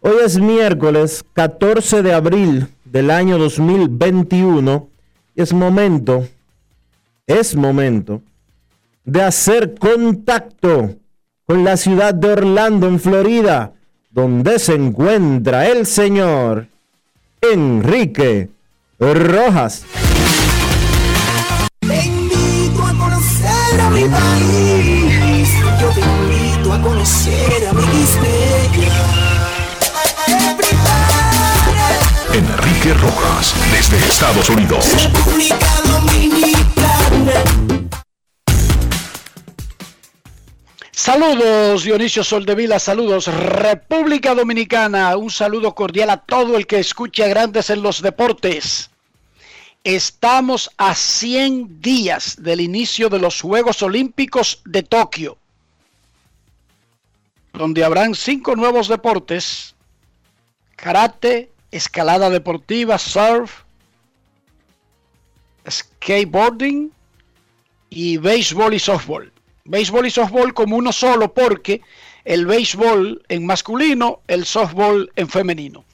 Hoy es miércoles 14 de abril del año 2021 y es momento, es momento de hacer contacto con la ciudad de Orlando, en Florida, donde se encuentra el señor Enrique Rojas. Rojas, desde Estados Unidos. República Dominicana. Saludos Dionisio Soldevila, saludos República Dominicana, un saludo cordial a todo el que escucha Grandes en los Deportes. Estamos a 100 días del inicio de los Juegos Olímpicos de Tokio, donde habrán cinco nuevos deportes, karate, escalada deportiva, surf, skateboarding y béisbol y softball. Béisbol y softball como uno solo porque el béisbol en masculino, el softball en femenino.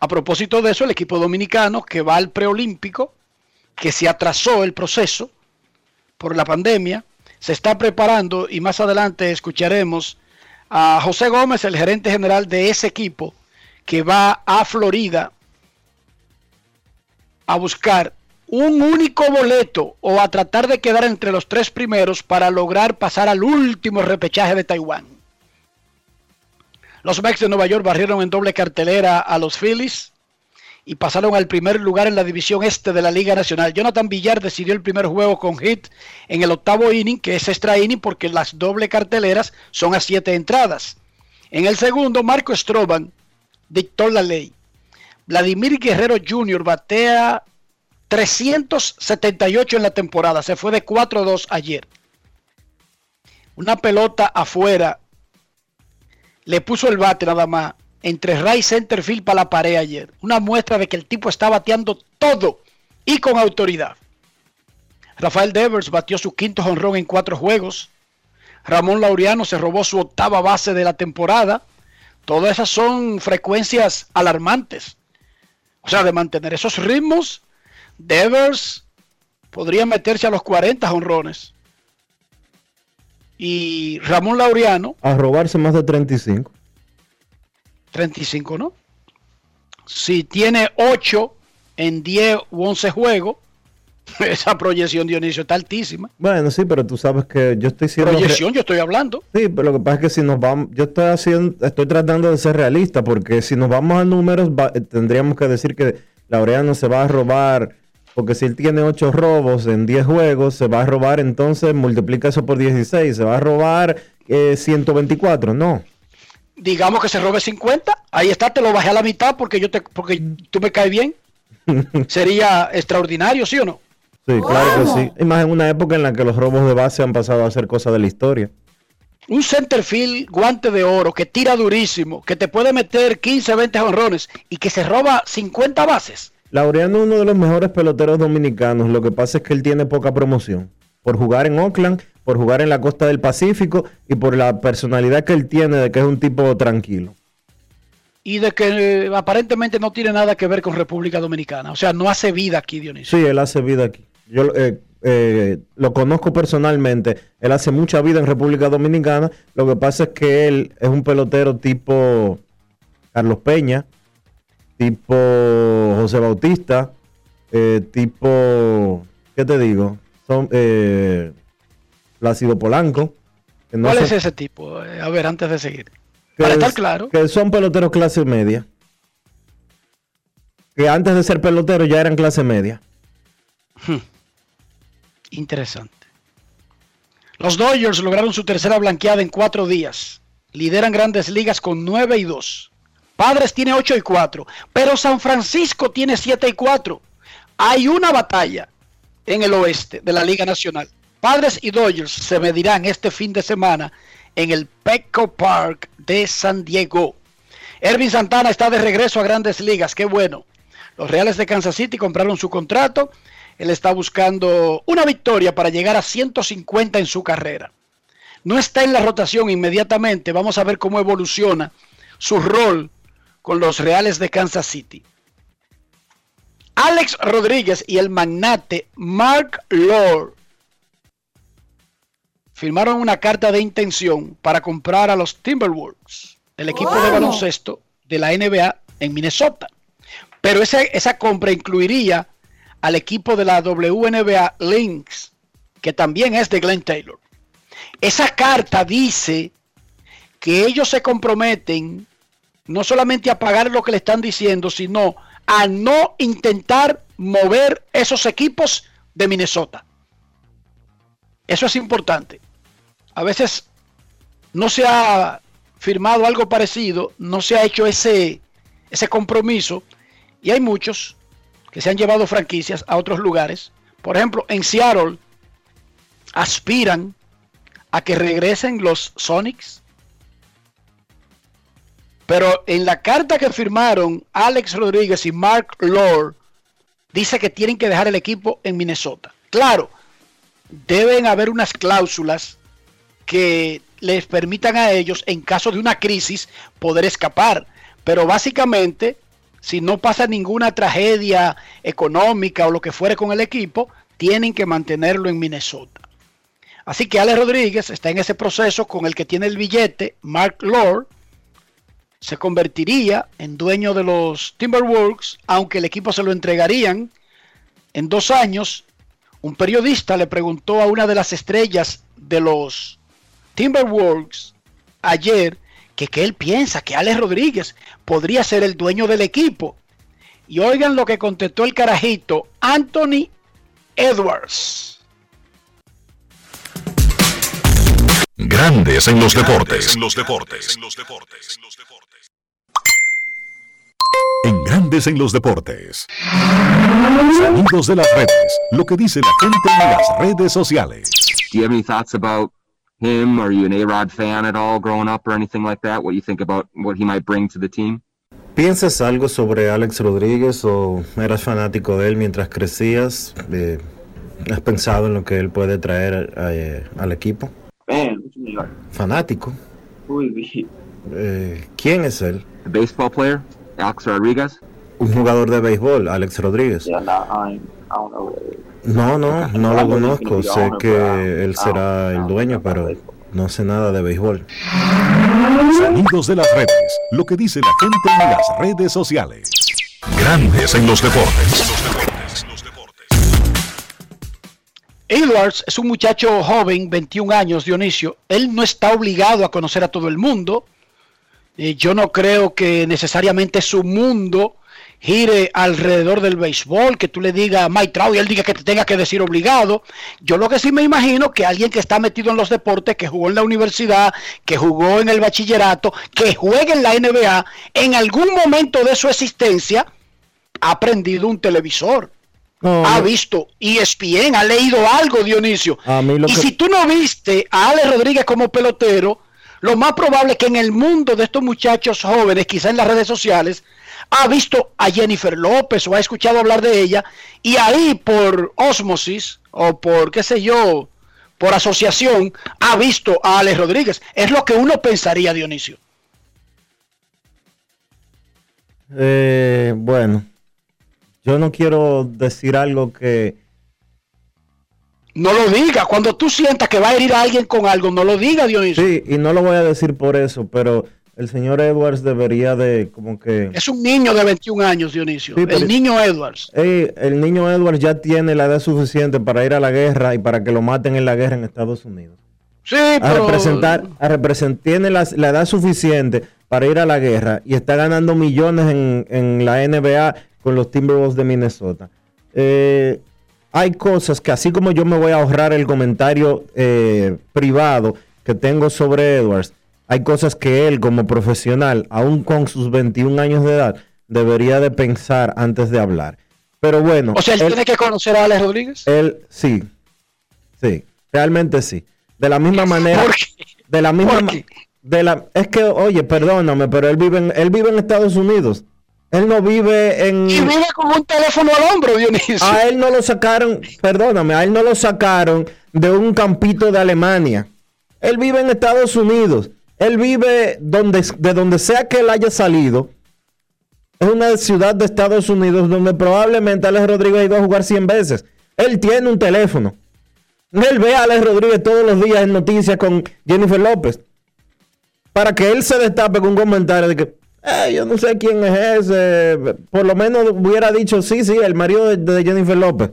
A propósito de eso, el equipo dominicano que va al preolímpico, que se atrasó el proceso por la pandemia, se está preparando y más adelante escucharemos a José Gómez, el gerente general de ese equipo, que va a Florida a buscar un único boleto o a tratar de quedar entre los tres primeros para lograr pasar al último repechaje de Taiwán. Los Mets de Nueva York barrieron en doble cartelera a los Phillies y pasaron al primer lugar en la división este de la Liga Nacional. Jonathan Villar decidió el primer juego con hit en el octavo inning, que es extra inning porque las doble carteleras son a siete entradas. En el segundo, Marco Stroban dictó la ley. Vladimir Guerrero Jr. batea 378 en la temporada. Se fue de 4-2 ayer. Una pelota afuera. Le puso el bate nada más. Entre right centerfield para la pared ayer. Una muestra de que el tipo está bateando todo y con autoridad. Rafael Devers batió su quinto jonrón en cuatro juegos. Ramón Laureano se robó su octava base de la temporada. Todas esas son frecuencias alarmantes. O sea, de mantener esos ritmos, Devers podría meterse a los 40 honrones. Y Ramón Laureano, A robarse más de 35. 35, ¿no? Si tiene 8 en 10 u 11 juegos, esa proyección Dionisio está altísima. Bueno, sí, pero tú sabes que yo estoy siendo... Proyección, yo estoy hablando. Sí, pero lo que pasa es que si nos vamos, yo estoy haciendo, estoy tratando de ser realista, porque si nos vamos a números, va- eh, tendríamos que decir que Laureano se va a robar Porque si él tiene 8 robos en 10 juegos, se va a robar entonces, multiplica eso por 16, se va a robar eh, 124, no. Digamos que se robe 50, ahí está, te lo bajé a la mitad porque yo te, porque tú me caes bien. Sería extraordinario, ¿sí o no? Sí, claro que sí. Y más en una época en la que los robos de base han pasado a ser cosas de la historia. Un centerfield guante de oro que tira durísimo, que te puede meter 15, 20 honrones y que se roba 50 bases. Laureano es uno de los mejores peloteros dominicanos. Lo que pasa es que él tiene poca promoción. Por jugar en Oakland, por jugar en la costa del Pacífico y por la personalidad que él tiene de que es un tipo tranquilo. Y de que eh, aparentemente no tiene nada que ver con República Dominicana. O sea, no hace vida aquí, Dionisio. Sí, él hace vida aquí. Yo eh, eh, lo conozco personalmente. Él hace mucha vida en República Dominicana. Lo que pasa es que él es un pelotero tipo Carlos Peña, tipo José Bautista, eh, tipo, ¿qué te digo? Son eh, Plácido Polanco. que no ¿Cuál son- es ese tipo? A ver, antes de seguir. que Para es- estar claro. Que son peloteros clase media. Que antes de ser peloteros ya eran clase media. Interesante. Los Dodgers lograron su tercera blanqueada en cuatro días. Lideran grandes ligas con 9 y 2. Padres tiene 8 y 4. Pero San Francisco tiene 7 y 4. Hay una batalla en el oeste de la Liga Nacional. Padres y Dodgers se medirán este fin de semana en el Petco Park de San Diego. Ervin Santana está de regreso a grandes ligas. Qué bueno. Los Reales de Kansas City compraron su contrato. Él está buscando una victoria para llegar a 150 en su carrera. No está en la rotación inmediatamente. Vamos a ver cómo evoluciona su rol con los Reales de Kansas City. Alex Rodríguez y el magnate Mark Lord firmaron una carta de intención para comprar a los Timberwolves, el equipo de baloncesto de la NBA en Minnesota. Pero esa, esa compra incluiría al equipo de la WNBA Lynx, que también es de Glenn Taylor. Esa carta dice que ellos se comprometen no solamente a pagar lo que le están diciendo, sino a no intentar mover esos equipos de Minnesota. Eso es importante. A veces no se ha firmado algo parecido, no se ha hecho ese, ese compromiso y hay muchos que se han llevado franquicias a otros lugares. Por ejemplo, en Seattle aspiran a que regresen los Sonics. Pero en la carta que firmaron Alex Rodríguez y Mark Lord, dice que tienen que dejar el equipo en Minnesota. Claro, deben haber unas cláusulas que les permitan a ellos, en caso de una crisis, poder escapar. Pero básicamente, si no pasa ninguna tragedia económica o lo que fuere con el equipo, tienen que mantenerlo en Minnesota. Así que Alex Rodríguez está en ese proceso con el que tiene el billete, Mark Lord, se convertiría en dueño de los Timberwolves, aunque el equipo se lo entregarían en dos años. Un periodista le preguntó a una de las estrellas de los Timberwolves ayer que, que él piensa que Alex Rodríguez podría ser el dueño del equipo. Y oigan lo que contestó el carajito Anthony Edwards. Grandes en los deportes. En los deportes. En Grandes en los deportes. Sonidos de las redes. Lo que dice la gente en las redes sociales. Do you have any thoughts about him? Are you an A-Rod fan at all growing up or anything like that? What you think about what he might bring to the team? ¿Piensas algo sobre Alex Rodríguez o eras fanático de él mientras crecías? Eh, ¿Has pensado en lo que él puede traer eh, al equipo? Man, what you mean, like, Fanático. who is he? Eh, ¿Quién es él? The baseball player, Alex Rodriguez? Un jugador de béisbol, Alex Rodríguez. Yeah, nah, I, ain't, I don't know. No, no, no lo conozco. Sé que él don't- será I el don't dueño, pero no sé nada de béisbol. Sonidos de las redes. Lo que dice la gente en las redes sociales. Grandes en los deportes. Edwards es un muchacho joven, 21 años, Dionisio. Él no está obligado a conocer a todo el mundo. Eh, yo no creo que necesariamente es su mundo gire alrededor del béisbol, que tú le digas a Mike Trout y él diga que te tenga que decir obligado. Yo lo que sí me imagino que alguien que está metido en los deportes, que jugó en la universidad, que jugó en el bachillerato, que juegue en la NBA, en algún momento de su existencia ha prendido un televisor. No, ha visto ESPN, ha leído algo, Dionisio. A mí lo y que- si tú no viste a Alex Rodríguez como pelotero, lo más probable es que en el mundo de estos muchachos jóvenes, quizá en las redes sociales, ha visto a Jennifer López o ha escuchado hablar de ella y ahí por osmosis o por qué sé yo, por asociación, ha visto a Alex Rodríguez. Es lo que uno pensaría, Dionisio. Eh, bueno, yo no quiero decir algo que... No lo diga. Cuando tú sientas que va a herir a alguien con algo, no lo diga, Dionisio. Sí, y no lo voy a decir por eso, pero el señor Edwards debería de como que... Es un niño de 21 años, Dionisio. Sí, el niño Edwards. Ey, el niño Edwards ya tiene la edad suficiente para ir a la guerra y para que lo maten en la guerra en Estados Unidos. Sí, A pero... representar, a representar, tiene la, la edad suficiente para ir a la guerra y está ganando millones en, en la NBA con los Timberwolves de Minnesota. Eh, hay cosas que así como yo me voy a ahorrar el comentario eh, privado que tengo sobre Edwards, hay cosas que él como profesional, aún con sus 21 años de edad, debería de pensar antes de hablar. Pero bueno, O sea, él, él- tiene que conocer a Alex Rodríguez. él sí, sí, realmente sí. De la misma manera, ¿Por qué? de la misma ¿Por qué? de la es que oye, perdóname, pero él vive en, él vive en Estados Unidos. Él no vive en Y vive con un teléfono al hombro, Dionisio. a él no lo sacaron, perdóname, a él no lo sacaron de un campito de Alemania. Él vive en Estados Unidos. Él vive donde, de donde sea que él haya salido. Es una ciudad de Estados Unidos donde probablemente Alex Rodríguez ha ido a jugar 100 veces. Él tiene un teléfono. Él ve a Alex Rodríguez todos los días en noticias con Jennifer López. Para que él se destape con un comentario de que, "Eh, yo no sé quién es ese. Por lo menos hubiera dicho, sí, sí, el marido de, Jennifer López.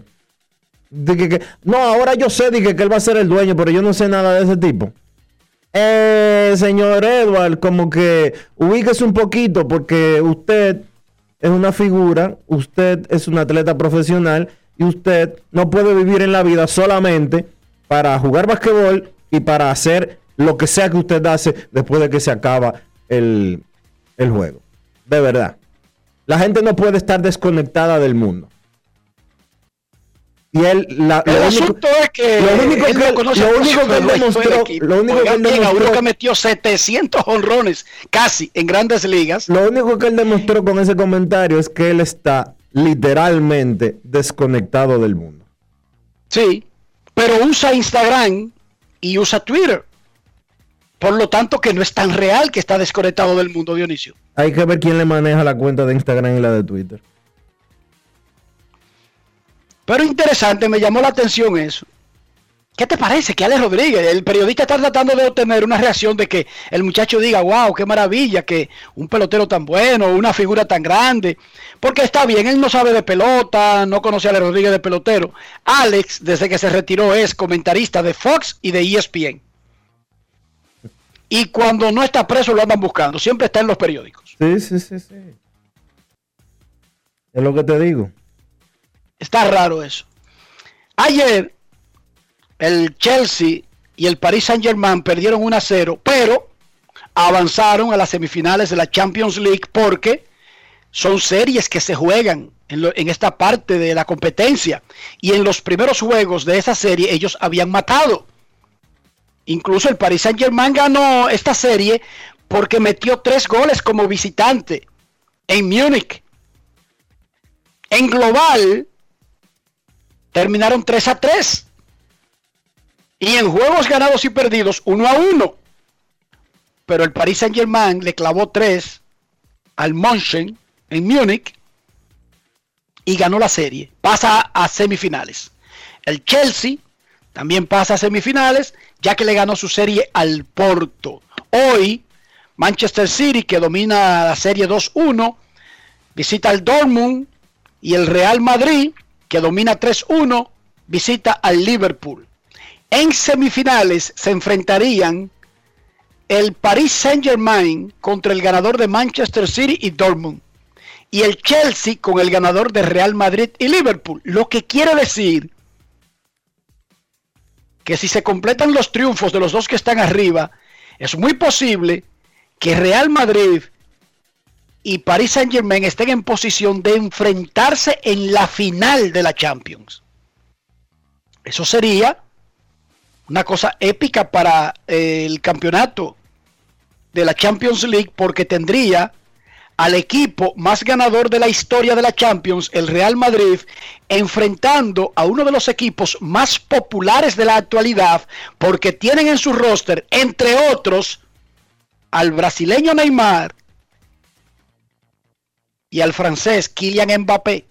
De que, que- no, ahora yo sé de que, que él va a ser el dueño, pero yo no sé nada de ese tipo. Eh, señor Edward, como que ubíquese un poquito porque usted es una figura, usted es un atleta profesional y usted no puede vivir en la vida solamente para jugar basquetbol y para hacer lo que sea que usted hace después de que se acaba el, el juego. De verdad. La gente no puede estar desconectada del mundo. Y él, la, El lo único- asunto es que lo único él que- no conoce lo único que él demostró- lo único que él demostró- metió 700 honrones casi en grandes ligas. Lo único que él demostró con ese comentario es que él está literalmente desconectado del mundo. Sí, pero usa Instagram y usa Twitter. Por lo tanto, que no es tan real que está desconectado del mundo, Dionisio. Hay que ver quién le maneja la cuenta de Instagram y la de Twitter. Pero interesante, me llamó la atención eso. ¿Qué te parece que Alex Rodríguez, el periodista está tratando de obtener una reacción de que el muchacho diga, wow, qué maravilla, que un pelotero tan bueno, una figura tan grande? Porque está bien, él no sabe de pelota, no conoce a Alex Rodríguez de pelotero. Alex, desde que se retiró, es comentarista de Fox y de ESPN. Y cuando no está preso lo andan buscando, siempre está en los periódicos. Sí, sí, sí, sí. Es lo que te digo. Está raro eso. Ayer, el Chelsea y el Paris Saint Germain perdieron 1 a 0, pero avanzaron a las semifinales de la Champions League porque son series que se juegan en, en esta parte de la competencia. Y en los primeros juegos de esa serie ellos habían matado. Incluso el Paris Saint Germain ganó esta serie porque metió tres goles como visitante en Múnich. En global, terminaron 3 a 3. Y en juegos ganados y perdidos, 1 a 1. Pero el Paris Saint Germain le clavó 3 al München en Múnich y ganó la serie. Pasa a semifinales. El Chelsea también pasa a semifinales, ya que le ganó su serie al Porto. Hoy, Manchester City, que domina la serie 2-1, visita al Dortmund y el Real Madrid, que domina 3-1, visita al Liverpool. En semifinales se enfrentarían el Paris Saint Germain contra el ganador de Manchester City y Dortmund. y el Chelsea con el ganador de Real Madrid y Liverpool. Lo que quiere decir que si se completan los triunfos de los dos que están arriba, es muy posible que Real Madrid y Paris Saint Germain estén en posición de enfrentarse en la final de la Champions. Eso sería una cosa épica para eh, el campeonato de la Champions League porque tendría al equipo más ganador de la historia de la Champions, el Real Madrid, enfrentando a uno de los equipos más populares de la actualidad, porque tienen en su roster, entre otros, al brasileño Neymar y al francés Kylian Mbappé.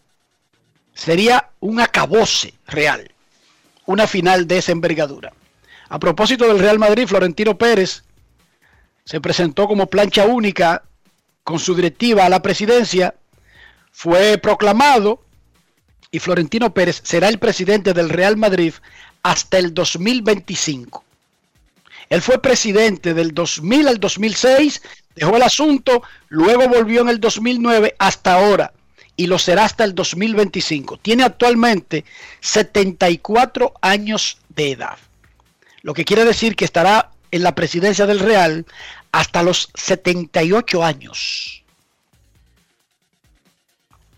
Sería un acabose real, una final de esa envergadura. A propósito del Real Madrid, Florentino Pérez se presentó como plancha única con su directiva a la presidencia, fue proclamado y Florentino Pérez será el presidente del Real Madrid hasta el 2025. Él fue presidente del 2000 al 2006, dejó el asunto, luego volvió en el 2009 hasta ahora y lo será hasta el 2025. Tiene actualmente 74 años de edad, lo que quiere decir que estará en la presidencia del Real hasta los 78 años.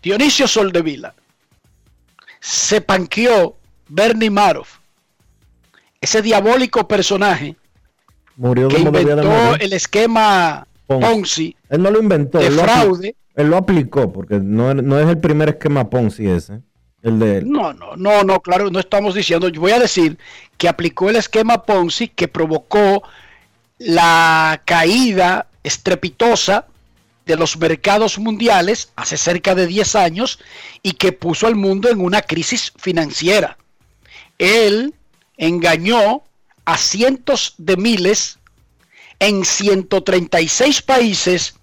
Dionisio Soldevila se panqueó Bernie Madoff, ese diabólico personaje Murió que inventó el esquema Ponzi. Él no lo inventó, de él lo, fraude. él lo aplicó, porque no, no es el primer esquema Ponzi ese, el de él. No, no, no, no, claro, no estamos diciendo, yo voy a decir que aplicó el esquema Ponzi que provocó la caída estrepitosa de los mercados mundiales hace cerca de 10 años y que puso al mundo en una crisis financiera. Él engañó a cientos de miles en 136 países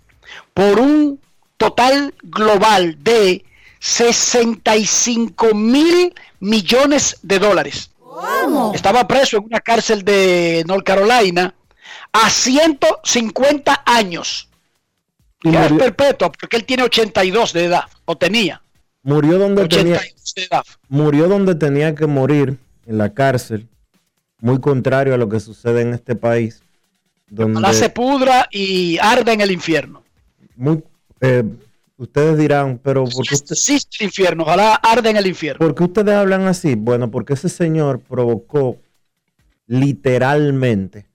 por un total global de 65 mil millones de dólares. Estaba preso en una cárcel de North Carolina a 150 años. Y Ya es perpetua porque él tiene 82 de edad, o tenía murió donde tenía, 82 de edad. murió donde tenía que morir, en la cárcel, muy contrario a lo que sucede en este país, donde La se pudra y arde en el infierno. muy, eh, ustedes dirán, pero ¿por qué, Si usted- existe el infierno, ojalá arde en el infierno. por qué ustedes hablan así? Bueno, porque ese señor provocó literalmente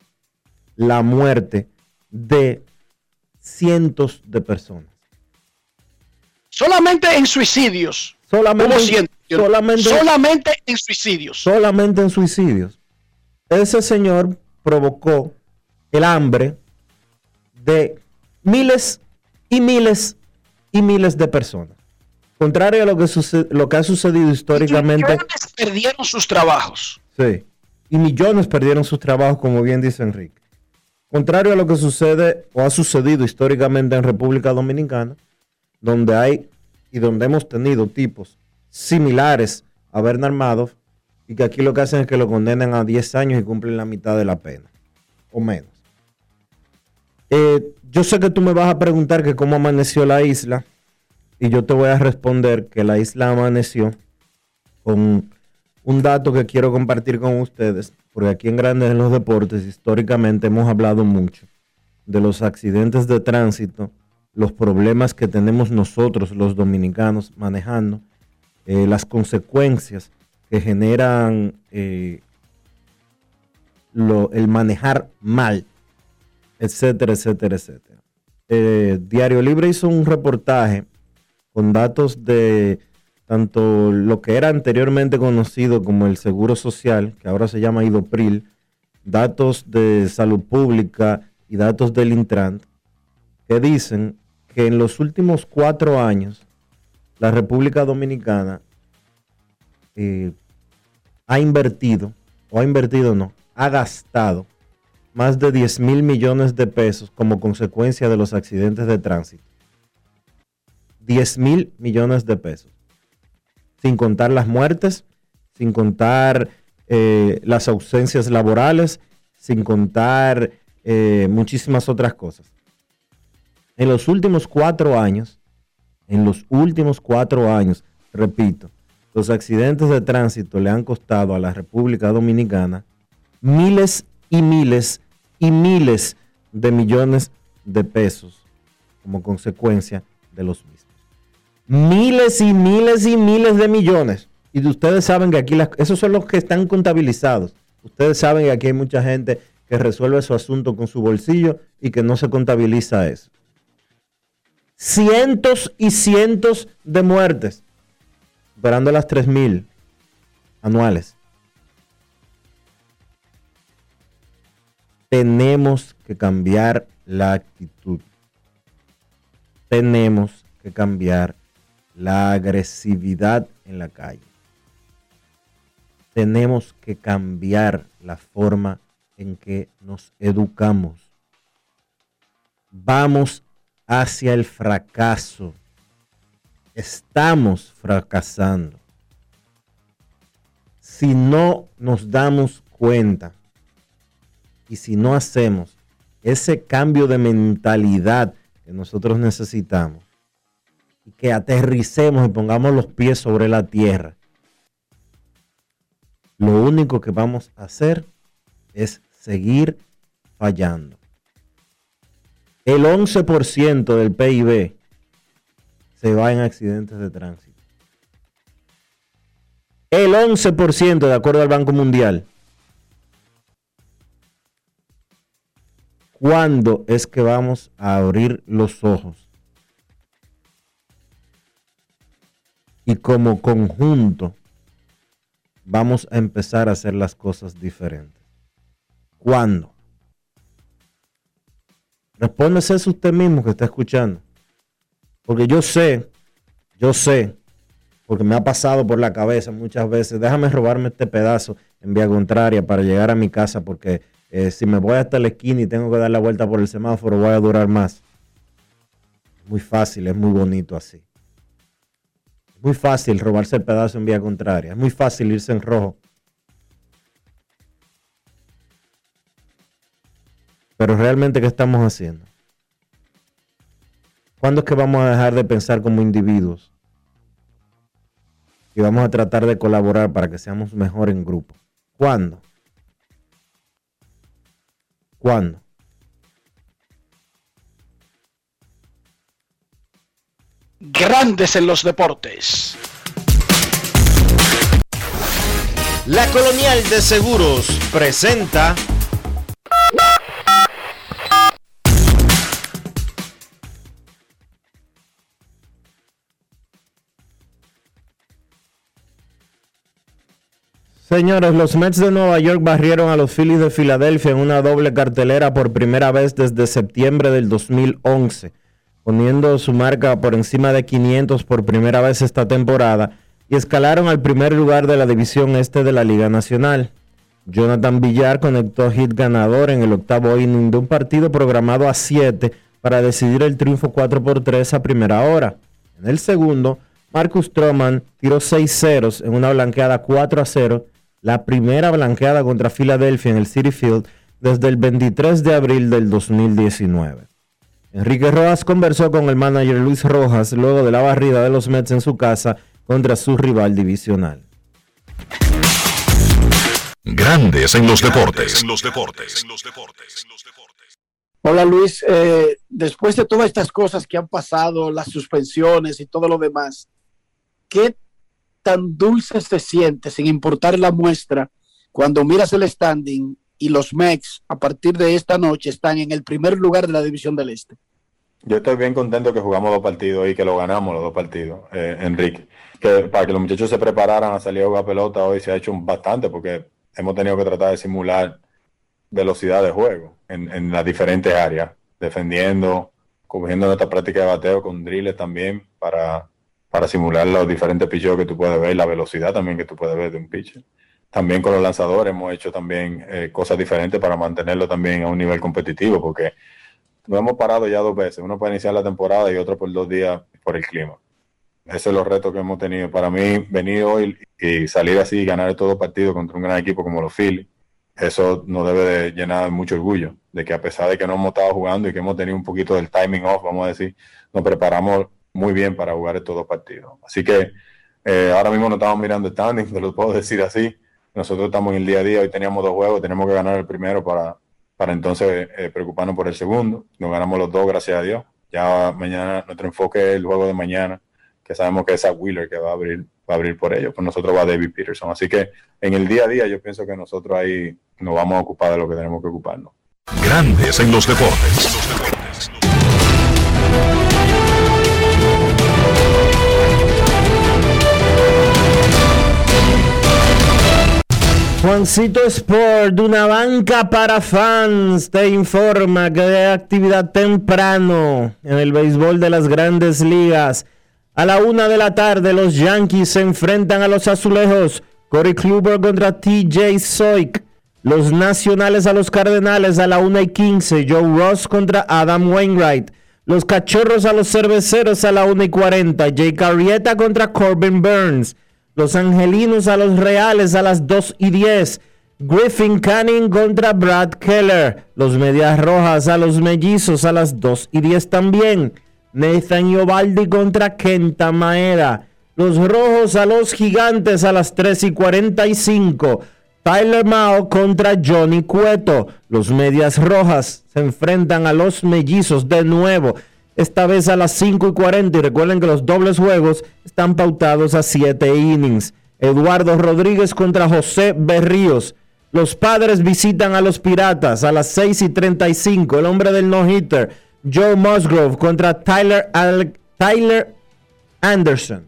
la muerte de cientos de personas. Solamente en suicidios. Solamente en suicidios. solamente en suicidios. Ese señor provocó el hambre de miles y miles y miles de personas. Contrario a lo que, lo que ha sucedido históricamente, Millones perdieron sus trabajos. sí, y millones perdieron sus trabajos, como bien dice Enrique. Contrario a lo que sucede o ha sucedido históricamente en República Dominicana, donde hay y donde hemos tenido tipos similares a Bernard Madoff y que aquí lo que hacen es que lo condenan a 10 años y cumplen la mitad de la pena o menos. Eh, yo sé que tú me vas a preguntar que cómo amaneció la isla y yo te voy a responder que la isla amaneció con un dato que quiero compartir con ustedes, porque aquí en Grandes en los Deportes históricamente hemos hablado mucho de los accidentes de tránsito, los problemas que tenemos nosotros los dominicanos manejando, eh, las consecuencias que generan eh, el manejar mal, etcétera, etcétera, etcétera. Eh, Diario Libre hizo un reportaje con datos de tanto lo que era anteriormente conocido como el Seguro Social, que ahora se llama IDOPRIL, datos de salud pública y datos del Intran, que dicen que en los últimos cuatro años la República Dominicana eh, ha invertido, o ha invertido no, ha gastado más de 10 mil millones de pesos como consecuencia de los accidentes de tránsito. 10 mil millones de pesos. Sin contar las muertes, sin contar eh, las ausencias laborales, sin contar eh, muchísimas otras cosas. En los últimos cuatro años, En los últimos cuatro años, repito, los accidentes de tránsito le han costado a la República Dominicana miles y miles y miles de millones de pesos como consecuencia de los mismos. Miles y miles y miles de millones. Y ustedes saben que aquí esos son los que están contabilizados. Ustedes saben que aquí hay mucha gente que resuelve su asunto con su bolsillo y que no se contabiliza eso. Cientos y cientos de muertes, superando las 3.000 anuales. Tenemos que cambiar la actitud. Tenemos que cambiar la agresividad en la calle. Tenemos que cambiar la forma en que nos educamos. Vamos hacia el fracaso. Estamos fracasando. Si no nos damos cuenta y si no hacemos ese cambio de mentalidad que nosotros necesitamos y que aterricemos y pongamos los pies sobre la tierra, lo único que vamos a hacer es seguir fallando. El 11% del PIB se va en accidentes de tránsito. El 11% de acuerdo al Banco Mundial. ¿Cuándo es que vamos a abrir los ojos? Y como conjunto vamos a empezar a hacer las cosas diferentes. ¿Cuándo? Respóndese eso usted mismo que está escuchando. Porque yo sé, yo sé, porque me ha pasado por la cabeza muchas veces, déjame robarme este pedazo en vía contraria para llegar a mi casa, porque eh, si me voy hasta la esquina y tengo que dar la vuelta por el semáforo, voy a durar más. Muy fácil, es muy bonito así. Es muy fácil robarse el pedazo en vía contraria, es muy fácil irse en rojo. Pero realmente, ¿qué estamos haciendo? ¿Cuándo es que vamos a dejar de pensar como individuos? Y vamos a tratar de colaborar para que seamos mejor en grupo. ¿Cuándo? ¿Cuándo? Grandes en los deportes. La Colonial de Seguros presenta Señores, los Mets de Nueva York barrieron a los Phillies de Filadelfia en una doble cartelera por primera vez desde septiembre del 2011, poniendo su marca por encima de 500 por primera vez esta temporada y escalaron al primer lugar de la división este de la Liga Nacional. Jonathan Villar conectó hit ganador en el octavo inning de un partido programado a 7 para decidir el triunfo 4 por 3 a primera hora. En el segundo, Marcus Stroman tiró 6 ceros en una blanqueada 4 a 0, la primera blanqueada contra Filadelfia en el City Field desde el 23 de abril del 2019. Enrique Rojas conversó con el manager Luis Rojas luego de la barrida de los Mets en su casa contra su rival divisional. Grandes en los deportes. En los deportes. Hola Luis, Eh, después de todas estas cosas que han pasado, las suspensiones y todo lo demás, ¿qué tan dulce se siente, sin importar la muestra, cuando miras el standing y los Mex a partir de esta noche están en el primer lugar de la división del Este? Yo estoy bien contento que jugamos dos partidos y que lo ganamos los dos partidos, eh, Enrique. Que para que los muchachos se prepararan a salir a jugar pelota hoy se ha hecho bastante porque hemos tenido que tratar de simular velocidad de juego en, en las diferentes áreas, defendiendo, cogiendo nuestra práctica de bateo con drills también para, para simular los diferentes picheos que tú puedes ver, la velocidad también que tú puedes ver de un pitcher. También con los lanzadores hemos hecho también eh, cosas diferentes para mantenerlo también a un nivel competitivo, porque nos hemos parado ya dos veces, uno para iniciar la temporada y otro por dos días por el clima. Esos son los retos que hemos tenido. Para mí, venir hoy y salir así y ganar todo partido contra un gran equipo como los Phillies, eso nos debe de llenar mucho orgullo, de que a pesar de que no hemos estado jugando y que hemos tenido un poquito del timing off, vamos a decir, nos preparamos muy bien para jugar estos dos partidos. Así que eh, ahora mismo no estamos mirando el standing, te lo puedo decir así. Nosotros estamos en el día a día, hoy teníamos dos juegos, tenemos que ganar el primero para, para entonces eh, preocuparnos por el segundo. Nos ganamos los dos, gracias a Dios. Ya mañana, nuestro enfoque es el juego de mañana, que sabemos que es a Wheeler que va a abrir, va a abrir por ellos. Por nosotros va David Peterson. Así que en el día a día yo pienso que nosotros ahí nos vamos a ocupar de lo que tenemos que ocuparnos. Grandes en los deportes. Juancito Sport, una banca para fans, te informa que hay actividad temprano en el béisbol de las grandes ligas. A la una de la tarde, los Yankees se enfrentan a los azulejos. Corey Kluber contra TJ Soik. Los nacionales a los cardenales a la una y quince. Joe Ross contra Adam Wainwright. Los cachorros a los cerveceros a la una y cuarenta. Jake Arrieta contra Corbin Burns. Los Angelinos a los Reales a las 2 y 10. Griffin Canning contra Brad Keller. Los Medias Rojas a los Mellizos a las 2 y 10 también. Nathan Iovaldi contra Kenta Maeda. Los Rojos a los Gigantes a las 3 y 45. Tyler Mao contra Johnny Cueto. Los Medias Rojas se enfrentan a los Mellizos de nuevo esta vez a las 5 y 40. Y recuerden que los dobles juegos están pautados a 7 innings. Eduardo Rodríguez contra José Berríos. Los padres visitan a los Piratas a las 6 y 35. El hombre del no-hitter, Joe Musgrove contra Tyler, Tyler Anderson.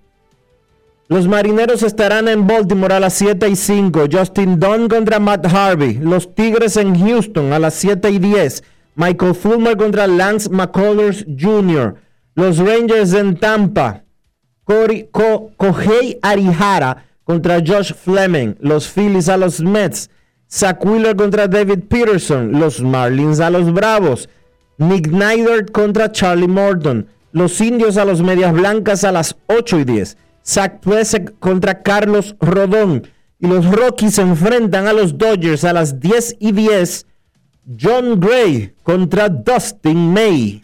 Los marineros estarán en Baltimore a las 7 y 5. Justin Dunn contra Matt Harvey. Los Tigres en Houston a las 7 y 10. Michael Fulmer contra Lance McCullers Jr. Los Rangers en Tampa. Kohei Arihara contra Josh Fleming. Los Phillies a los Mets. Zach Wheeler contra David Peterson. Los Marlins a los Bravos. Nick contra Charlie Morton. Los Indios a los Medias Blancas a las 8 y 10. Zach Plesek contra Carlos Rodón. Y los Rockies enfrentan a los Dodgers a las 10 y 10 John Gray contra Dustin May.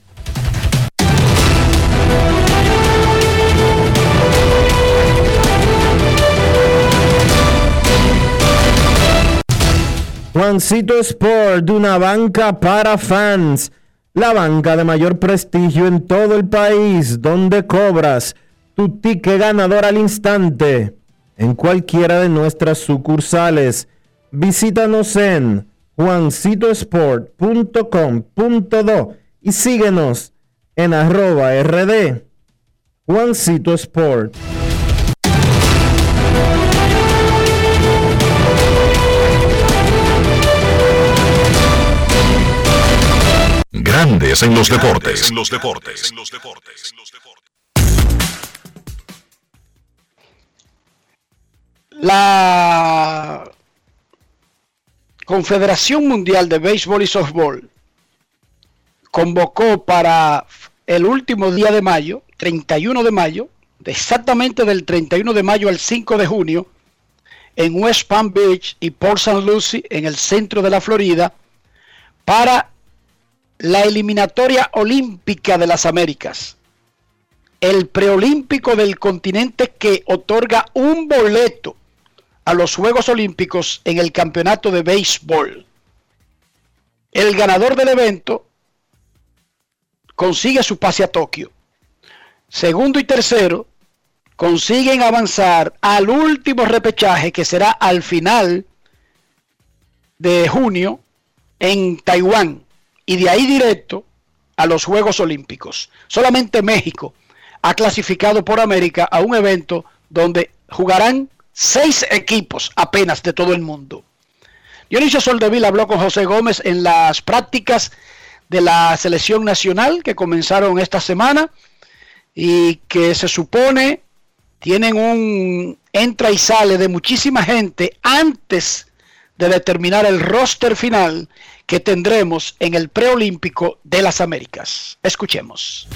Juancito Sport, de una banca para fans, la banca de mayor prestigio en todo el país, donde cobras tu ticket ganador al instante en cualquiera de nuestras sucursales. Visítanos en juancitosport.com.do y síguenos en arroba rd Juancito Sport. Grandes en los deportes. En los deportes. En los deportes. La Confederación Mundial de Béisbol y Softball convocó para el último día de mayo, 31 de mayo, exactamente del 31 de mayo al 5 de junio, en West Palm Beach y Port St. Lucie, en el centro de la Florida, para la eliminatoria olímpica de las Américas. El preolímpico del continente que otorga un boleto a los Juegos Olímpicos en el campeonato de béisbol. El ganador del evento consigue su pase a Tokio. Segundo y tercero consiguen avanzar al último repechaje que será al final de junio en Taiwán y de ahí directo a los Juegos Olímpicos. Solamente México ha clasificado por América a un evento donde jugarán seis equipos apenas de todo el mundo. Dionisio Soldevil habló con José Gómez en las prácticas de la selección nacional que comenzaron esta semana y que se supone tienen un entra y sale de muchísima gente antes de determinar el roster final que tendremos en el preolímpico de las Américas. Escuchemos.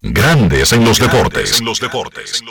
Grandes en los deportes. En los deportes.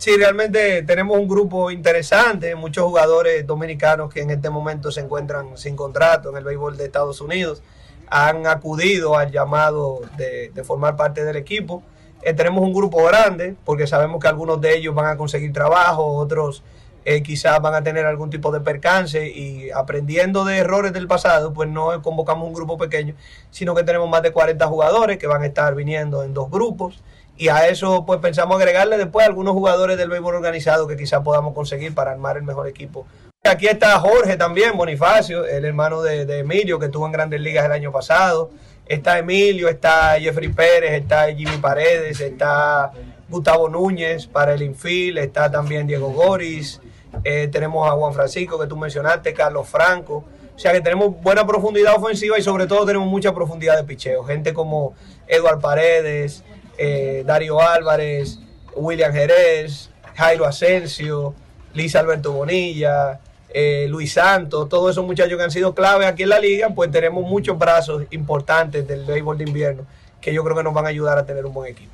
Sí, realmente tenemos un grupo interesante, muchos jugadores dominicanos que en este momento se encuentran sin contrato en el béisbol de Estados Unidos. han acudido al llamado de, formar parte del equipo. Eh, tenemos un grupo grande porque sabemos que algunos de ellos van a conseguir trabajo, otros eh, quizás van a tener algún tipo de percance y aprendiendo de errores del pasado, pues no convocamos un grupo pequeño, sino que tenemos más de 40 jugadores que van a estar viniendo en dos grupos y a eso pues pensamos agregarle después algunos jugadores del béisbol organizado que quizás podamos conseguir para armar el mejor equipo. Aquí está Jorge también, Bonifacio, el hermano de, Emilio que estuvo en grandes ligas el año pasado. Está Emilio, está Jeffrey Pérez, está Jimmy Paredes, está Gustavo Núñez para el infield, está también Diego Goris, eh, tenemos a Juan Francisco que tú mencionaste, Carlos Franco. O sea que tenemos buena profundidad ofensiva y sobre todo tenemos mucha profundidad de picheo. Gente como Eduard Paredes, eh, Dario Álvarez, William Jerez, Jairo Asensio, Liz Alberto Bonilla, eh, Luis Santos, todos esos muchachos que han sido clave aquí en la liga, pues tenemos muchos brazos importantes del béisbol de invierno que yo creo que nos van a ayudar a tener un buen equipo.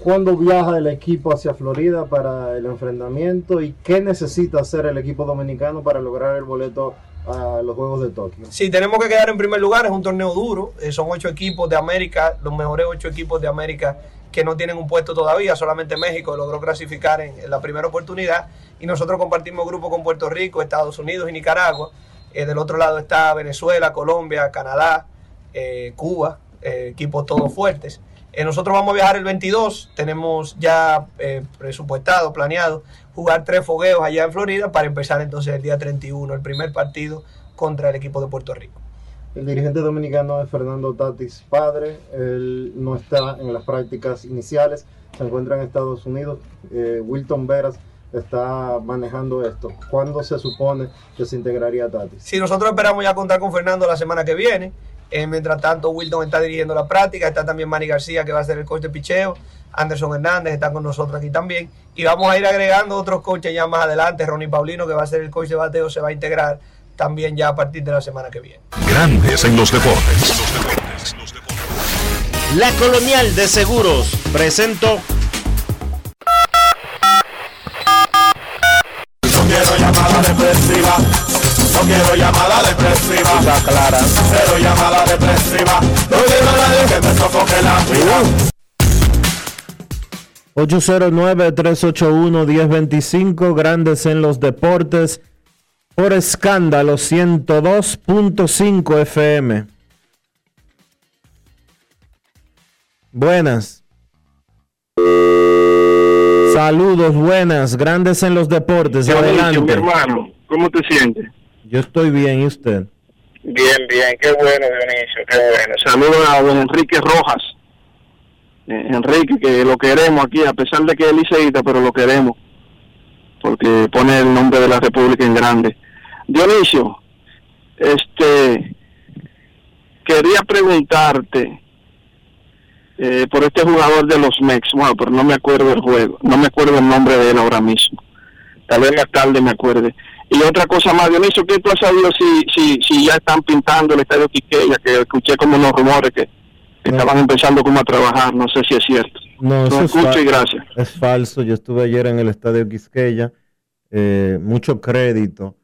¿Cuándo viaja el equipo hacia Florida para el enfrentamiento y qué necesita hacer el equipo dominicano para lograr el boleto a los Juegos de Tokio? Sí, tenemos que quedar en primer lugar, es un torneo duro, eh, son ocho equipos de América, los mejores ocho equipos de América que no tienen un puesto todavía, solamente México logró clasificar en, la primera oportunidad y nosotros compartimos grupo con Puerto Rico, Estados Unidos y Nicaragua. Eh, del otro lado está Venezuela, Colombia, Canadá, eh, Cuba, eh, equipos todos fuertes. Nosotros vamos a viajar el 22, tenemos ya presupuestado, planeado, jugar tres fogueos allá en Florida para empezar entonces el día 31, el primer partido contra el equipo de Puerto Rico. El dirigente dominicano es Fernando Tatis padre, él no está en las prácticas iniciales, se encuentra en Estados Unidos. Eh, Wilton Veras está manejando esto. ¿Cuándo se supone que se integraría Tatis? Si nosotros esperamos ya contar con Fernando la semana que viene, eh, mientras tanto Wilton está dirigiendo la práctica, está también Manny García que va a ser el coach de picheo, Anderson Hernández está con nosotros aquí también y vamos a ir agregando otros coaches ya más adelante, Ronnie Paulino que va a ser el coach de bateo se va a integrar también ya a partir de la semana que viene. Grandes en los deportes. La Colonial de Seguros presentó No quiero llamada depresiva. No quiero llamada depresiva. Está clara. Cero llamada depresiva. No quiero a nadie que me sofoque la vida. 809-381-1025, Grandes en los Deportes, por escándalo 102.5 FM. Buenas. Saludos, buenas, Grandes en los Deportes. Dionisio, mi hermano, ¿cómo te sientes? Yo estoy bien, ¿y usted? Bien, bien, qué bueno, Dionisio, qué bueno. Saludos a don Enrique Rojas. Eh, Enrique, que lo queremos aquí, a pesar de que es liceísta, pero lo queremos, porque pone el nombre de la República en grande. Dionisio, este, quería preguntarte eh, por este jugador de los Mex, bueno, pero no me acuerdo el juego, no me acuerdo el nombre de él ahora mismo. Tal vez más tarde me acuerde. Y otra cosa más, Dionisio, ¿qué tú has sabido si, si, si ya están pintando el estadio Quiqueya? Que escuché como unos rumores que, que estaban empezando como a trabajar, no sé si es cierto. No, eso es, escucho y gracias. es falso. Yo estuve ayer en el estadio Quisqueya. Eh, mucho crédito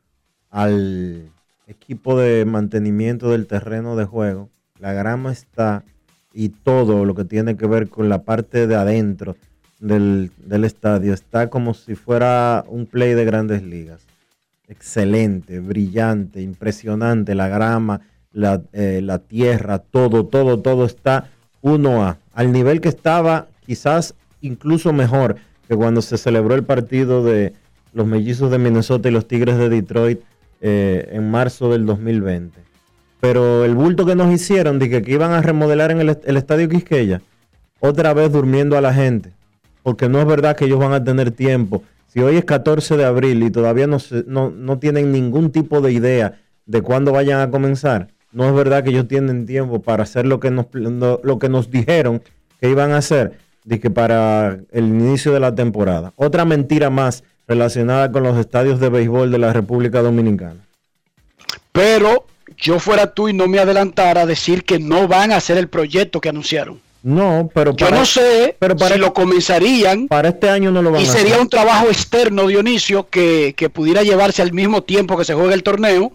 al equipo de mantenimiento del terreno de juego. La grama está y todo lo que tiene que ver con la parte de adentro del, del estadio está como si fuera un play de grandes ligas. Excelente, brillante, impresionante. La grama, la, eh, la tierra, todo, todo, todo está 1A. Al nivel que estaba, quizás incluso mejor que cuando se celebró el partido de los mellizos de Minnesota y los Tigres de Detroit eh, en marzo del 2020. Pero el bulto que nos hicieron de que, iban a remodelar en el, est- el estadio Quisqueya, otra vez durmiendo a la gente. Porque no es verdad que ellos van a tener tiempo. Si hoy es 14 de abril y todavía no, no, no tienen ningún tipo de idea de cuándo vayan a comenzar, no es verdad que ellos tienen tiempo para hacer lo que nos, lo que nos dijeron que iban a hacer de que para el inicio de la temporada. Otra mentira más relacionada con los estadios de béisbol de la República Dominicana. Pero yo fuera tú y no me adelantara a decir que no van a hacer el proyecto que anunciaron. No, pero Yo no sé pero para, si lo comenzarían para este año no lo van y a sería hacer. un trabajo externo, Dionisio, que, que pudiera llevarse al mismo tiempo que se juega el torneo,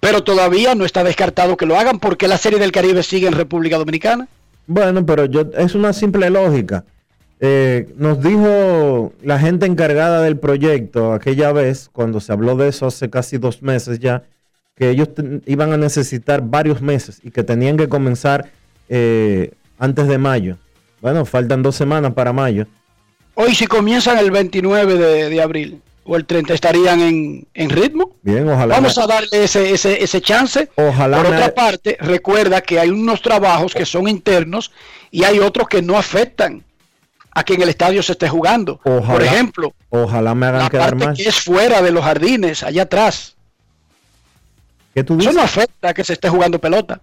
Pero todavía no está descartado que lo hagan porque la Serie del Caribe sigue en República Dominicana. Bueno, pero yo es una simple lógica. Eh, nos dijo la gente encargada del proyecto aquella vez, cuando se habló de eso hace casi dos meses ya, que ellos iban a necesitar varios meses y que tenían que comenzar eh, antes de mayo. Bueno, faltan dos semanas para mayo. Hoy si comienzan el 29 de, de abril o el 30 estarían en, en ritmo. Bien, ojalá. Vamos a darle ese, ese, ese chance. Ojalá Por me- otra parte, recuerda que hay unos trabajos que son internos y hay otros que no afectan a que en el estadio se esté jugando. Ojalá. Por ejemplo, Ojalá me hagan la quedar parte mal. que es fuera de los jardines, allá atrás. ¿Qué tú Eso dices? no afecta a que se esté jugando pelota.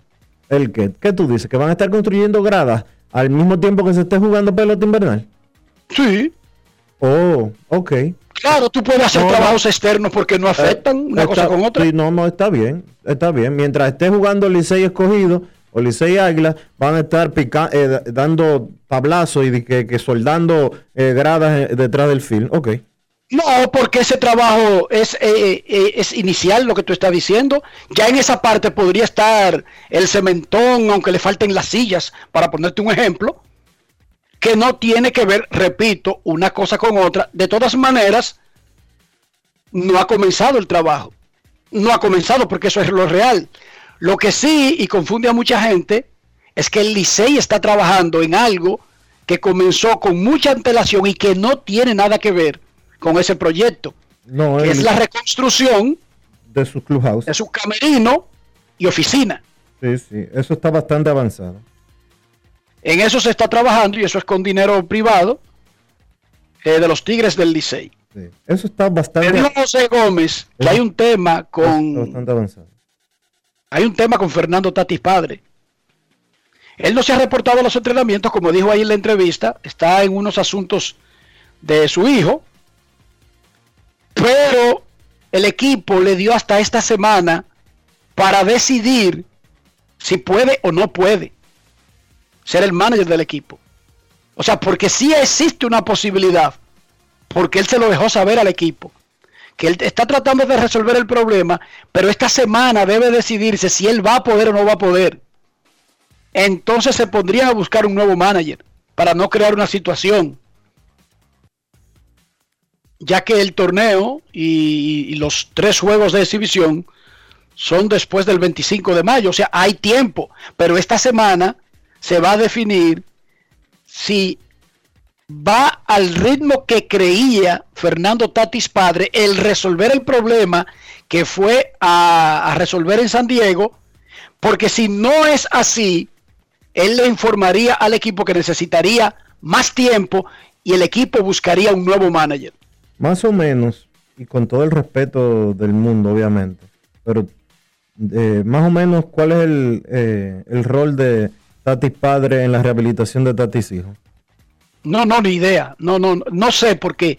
¿El qué? ¿Qué tú dices? ¿Que van a estar construyendo gradas al mismo tiempo que se esté jugando pelota invernal? Sí. Oh, ok. Claro, tú puedes hacer No, trabajos externos porque no afectan una Está- cosa con otra. sí, no, no, está bien. Está bien. Mientras esté jugando Licey escogido o Licey Águila, van a estar eh, da- dando tablazos y que, soldando eh, gradas eh, detrás del film. Ok. No, porque ese trabajo es, es inicial, lo que tú estás diciendo. Ya en esa parte podría estar el cementón, aunque le falten las sillas, para ponerte un ejemplo, que no tiene que ver, repito, una cosa con otra. De todas maneras, no ha comenzado el trabajo. No ha comenzado porque eso es lo real. Lo que sí, y confunde a mucha gente, es que el Licey está trabajando en algo que comenzó con mucha antelación y que no tiene nada que ver con ese proyecto, No, que es la reconstrucción de su clubhouse. de su camerino y oficina. Sí, sí. Eso está bastante avanzado. En eso se está trabajando y eso es con dinero privado eh, de los Tigres del Licey. Sí. Eso está Me bastante, dijo José Gómez que hay un tema está con bastante avanzado. Hay un tema con Fernando Tatis padre. Él no se ha reportado a los entrenamientos, como dijo ahí en la entrevista, está en unos asuntos de su hijo, pero el equipo le dio hasta esta semana para decidir si puede o no puede ser el manager del equipo. O sea, porque sí existe una posibilidad, porque él se lo dejó saber al equipo, que él está tratando de resolver el problema, pero esta semana debe decidirse si él va a poder o no va a poder. Entonces se pondrían a buscar un nuevo manager para no crear una situación. Ya que el torneo y, y los tres juegos de exhibición son después del 25 de mayo, o sea, hay tiempo, pero esta semana se va a definir si va al ritmo que creía Fernando Tatis padre el resolver el problema que fue a, resolver en San Diego, porque si no es así, él le informaría al equipo que necesitaría más tiempo y el equipo buscaría un nuevo manager. Más o menos, y con todo el respeto del mundo, obviamente, pero eh, más o menos, ¿cuál es el, eh, el rol de Tatis padre en la rehabilitación de Tatis hijo? No, no, ni idea. No, no, no sé porque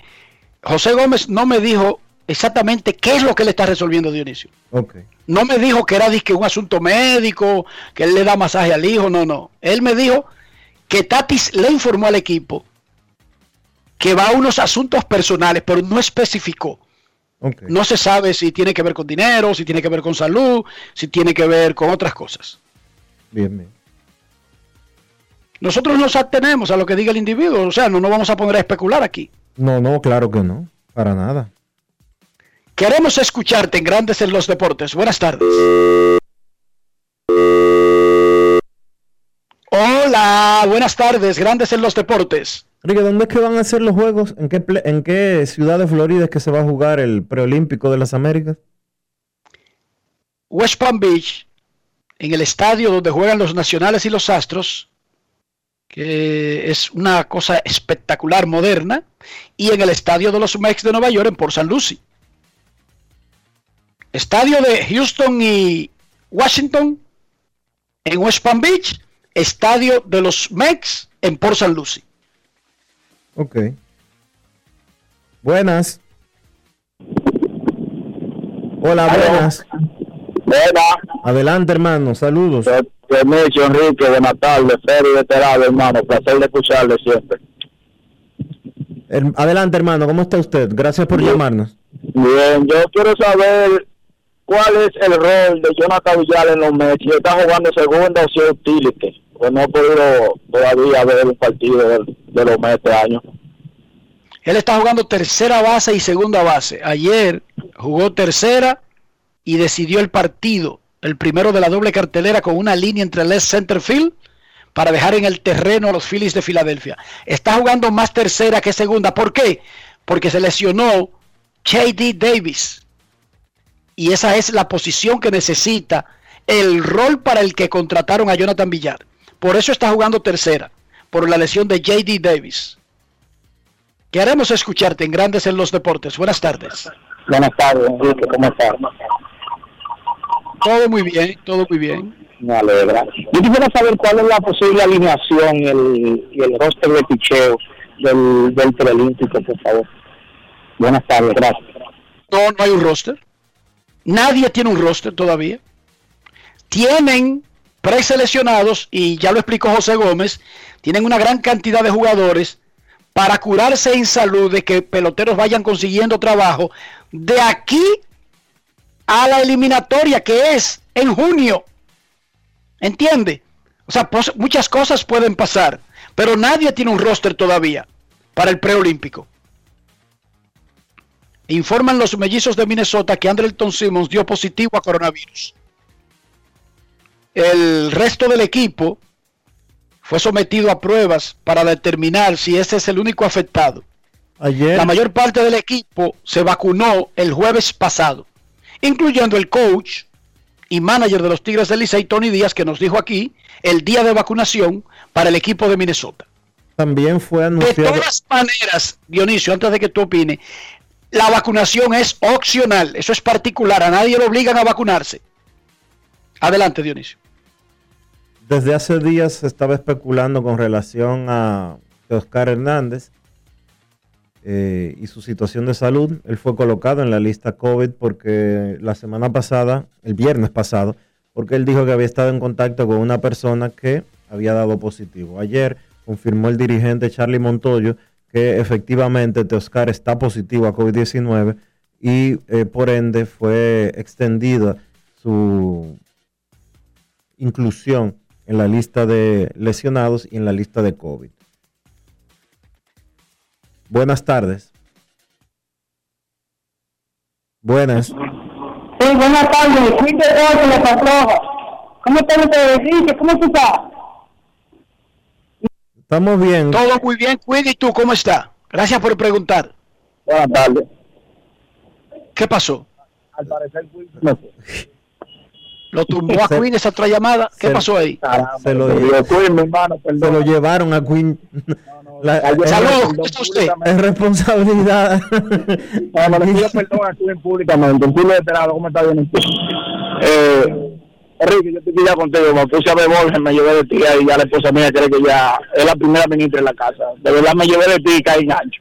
José Gómez no me dijo exactamente qué es lo que él está resolviendo Dionisio. Ok. No me dijo que era disque un asunto médico, que él le da masaje al hijo, no, no. Él me dijo que Tatis le informó al equipo que va a unos asuntos personales, pero no especificó. ok. No se sabe si tiene que ver con dinero, si tiene que ver con salud, si tiene que ver con otras cosas. Bien, bien. Nosotros nos atenemos a lo que diga el individuo, o sea, no nos vamos a poner a especular aquí. No, no, claro que no. Para nada. Queremos escucharte en Grandes en los Deportes. Buenas tardes. Hola, buenas tardes, Grandes en los Deportes. Enrique, ¿dónde es que van a hacer los juegos? ¿En qué, en qué ciudad de Florida es que se va a jugar el preolímpico de las Américas? West Palm Beach, en el estadio donde juegan los Nacionales y los Astros, que es una cosa espectacular, moderna, y en el estadio de los Mex de Nueva York en Port St. Lucie. Estadio de Houston y Washington en West Palm Beach, estadio de los Mex en Port St. Lucie. Ok. Buenas. Hola, buenas. Buenas. Adelante, hermano. Saludos. Permiso, Enrique, buenas tardes, Feri Veterano, hermano, placer de escucharle siempre. Adelante, hermano. ¿Cómo está usted? Gracias por llamarnos. Bien, yo quiero saber cuál es el rol de Jonathan Villar en los Mets, si está jugando segunda o si es utility, pues no he podido todavía ver el partido de, de los Mets este año. Él está jugando tercera base y segunda base. Ayer jugó tercera y decidió el partido, el primero de la doble cartelera con una línea entre left center field para dejar en el terreno a los Phillies de Filadelfia. Está jugando más tercera que segunda. ¿Por qué? Porque se lesionó J.D. Davis. Y esa es la posición que necesita, el rol para el que contrataron a Jonathan Villar. Por eso está jugando tercera, por la lesión de J.D. Davis. Queremos escucharte en Grandes en los Deportes. Buenas tardes. Buenas tardes, Enrique, ¿cómo estás? Todo muy bien, todo muy bien. Me alegra. Yo quisiera saber cuál es la posible alineación y el, y el roster de picheo del, del preolímpico, por favor. Buenas tardes, gracias. No, no hay un roster. Nadie tiene un roster todavía. Tienen preseleccionados, y ya lo explicó José Gómez, tienen una gran cantidad de jugadores para curarse en salud de que peloteros vayan consiguiendo trabajo de aquí a la eliminatoria que es en junio. ¿Entiende? O sea, muchas cosas pueden pasar, pero nadie tiene un roster todavía para el preolímpico. Informan los mellizos de Minnesota que Andrelton Simmons dio positivo a coronavirus. El resto del equipo fue sometido a pruebas para determinar si ese es el único afectado. Ayer, La mayor parte del equipo se vacunó el jueves pasado, incluyendo el coach y manager de los Tigres del Licey, Tony Díaz, que nos dijo aquí el día de vacunación para el equipo de Minnesota. también fue De anunciado. todas maneras, Dionisio, antes de que tú opines, la vacunación es opcional, eso es particular, a nadie lo obligan a vacunarse. Adelante, Dionisio. Desde hace días se estaba especulando con relación a Oscar Hernández eh, y su situación de salud. Él fue colocado en la lista COVID porque la semana pasada, el viernes pasado, porque él dijo que había estado en contacto con una persona que había dado positivo. Ayer confirmó el dirigente Charlie Montoyo que efectivamente Teoscar está positivo a COVID-19 y eh, por ende fue extendida su inclusión en la lista de lesionados y en la lista de COVID. Buenas tardes. Buenas. Sí, buenas tardes. La Patroja. ¿Cómo? Dice, ¿cómo tú estás? Estamos bien. Todo muy bien, Quinn, ¿y tú cómo está? Gracias por preguntar. Buenas tardes. ¿Qué pasó? Al parecer, no. ¿Lo tumbó a Quinn esa otra llamada? ¿Qué se- pasó ahí? Se lo, Yo fui, mi hermano, se lo llevaron a Queen. La- es- Saludos, ¿cómo está usted? Es responsabilidad. No, no le pido perdón aquí en públicamente. En público esperado, ¿cómo está bien usted? Eh, Enrique, yo estoy ya contigo. Me puse a ver Borges, me llevé de ti y ya la esposa mía cree que ya es la primera ministra en la casa. De verdad me llevé de ti y caí gancho.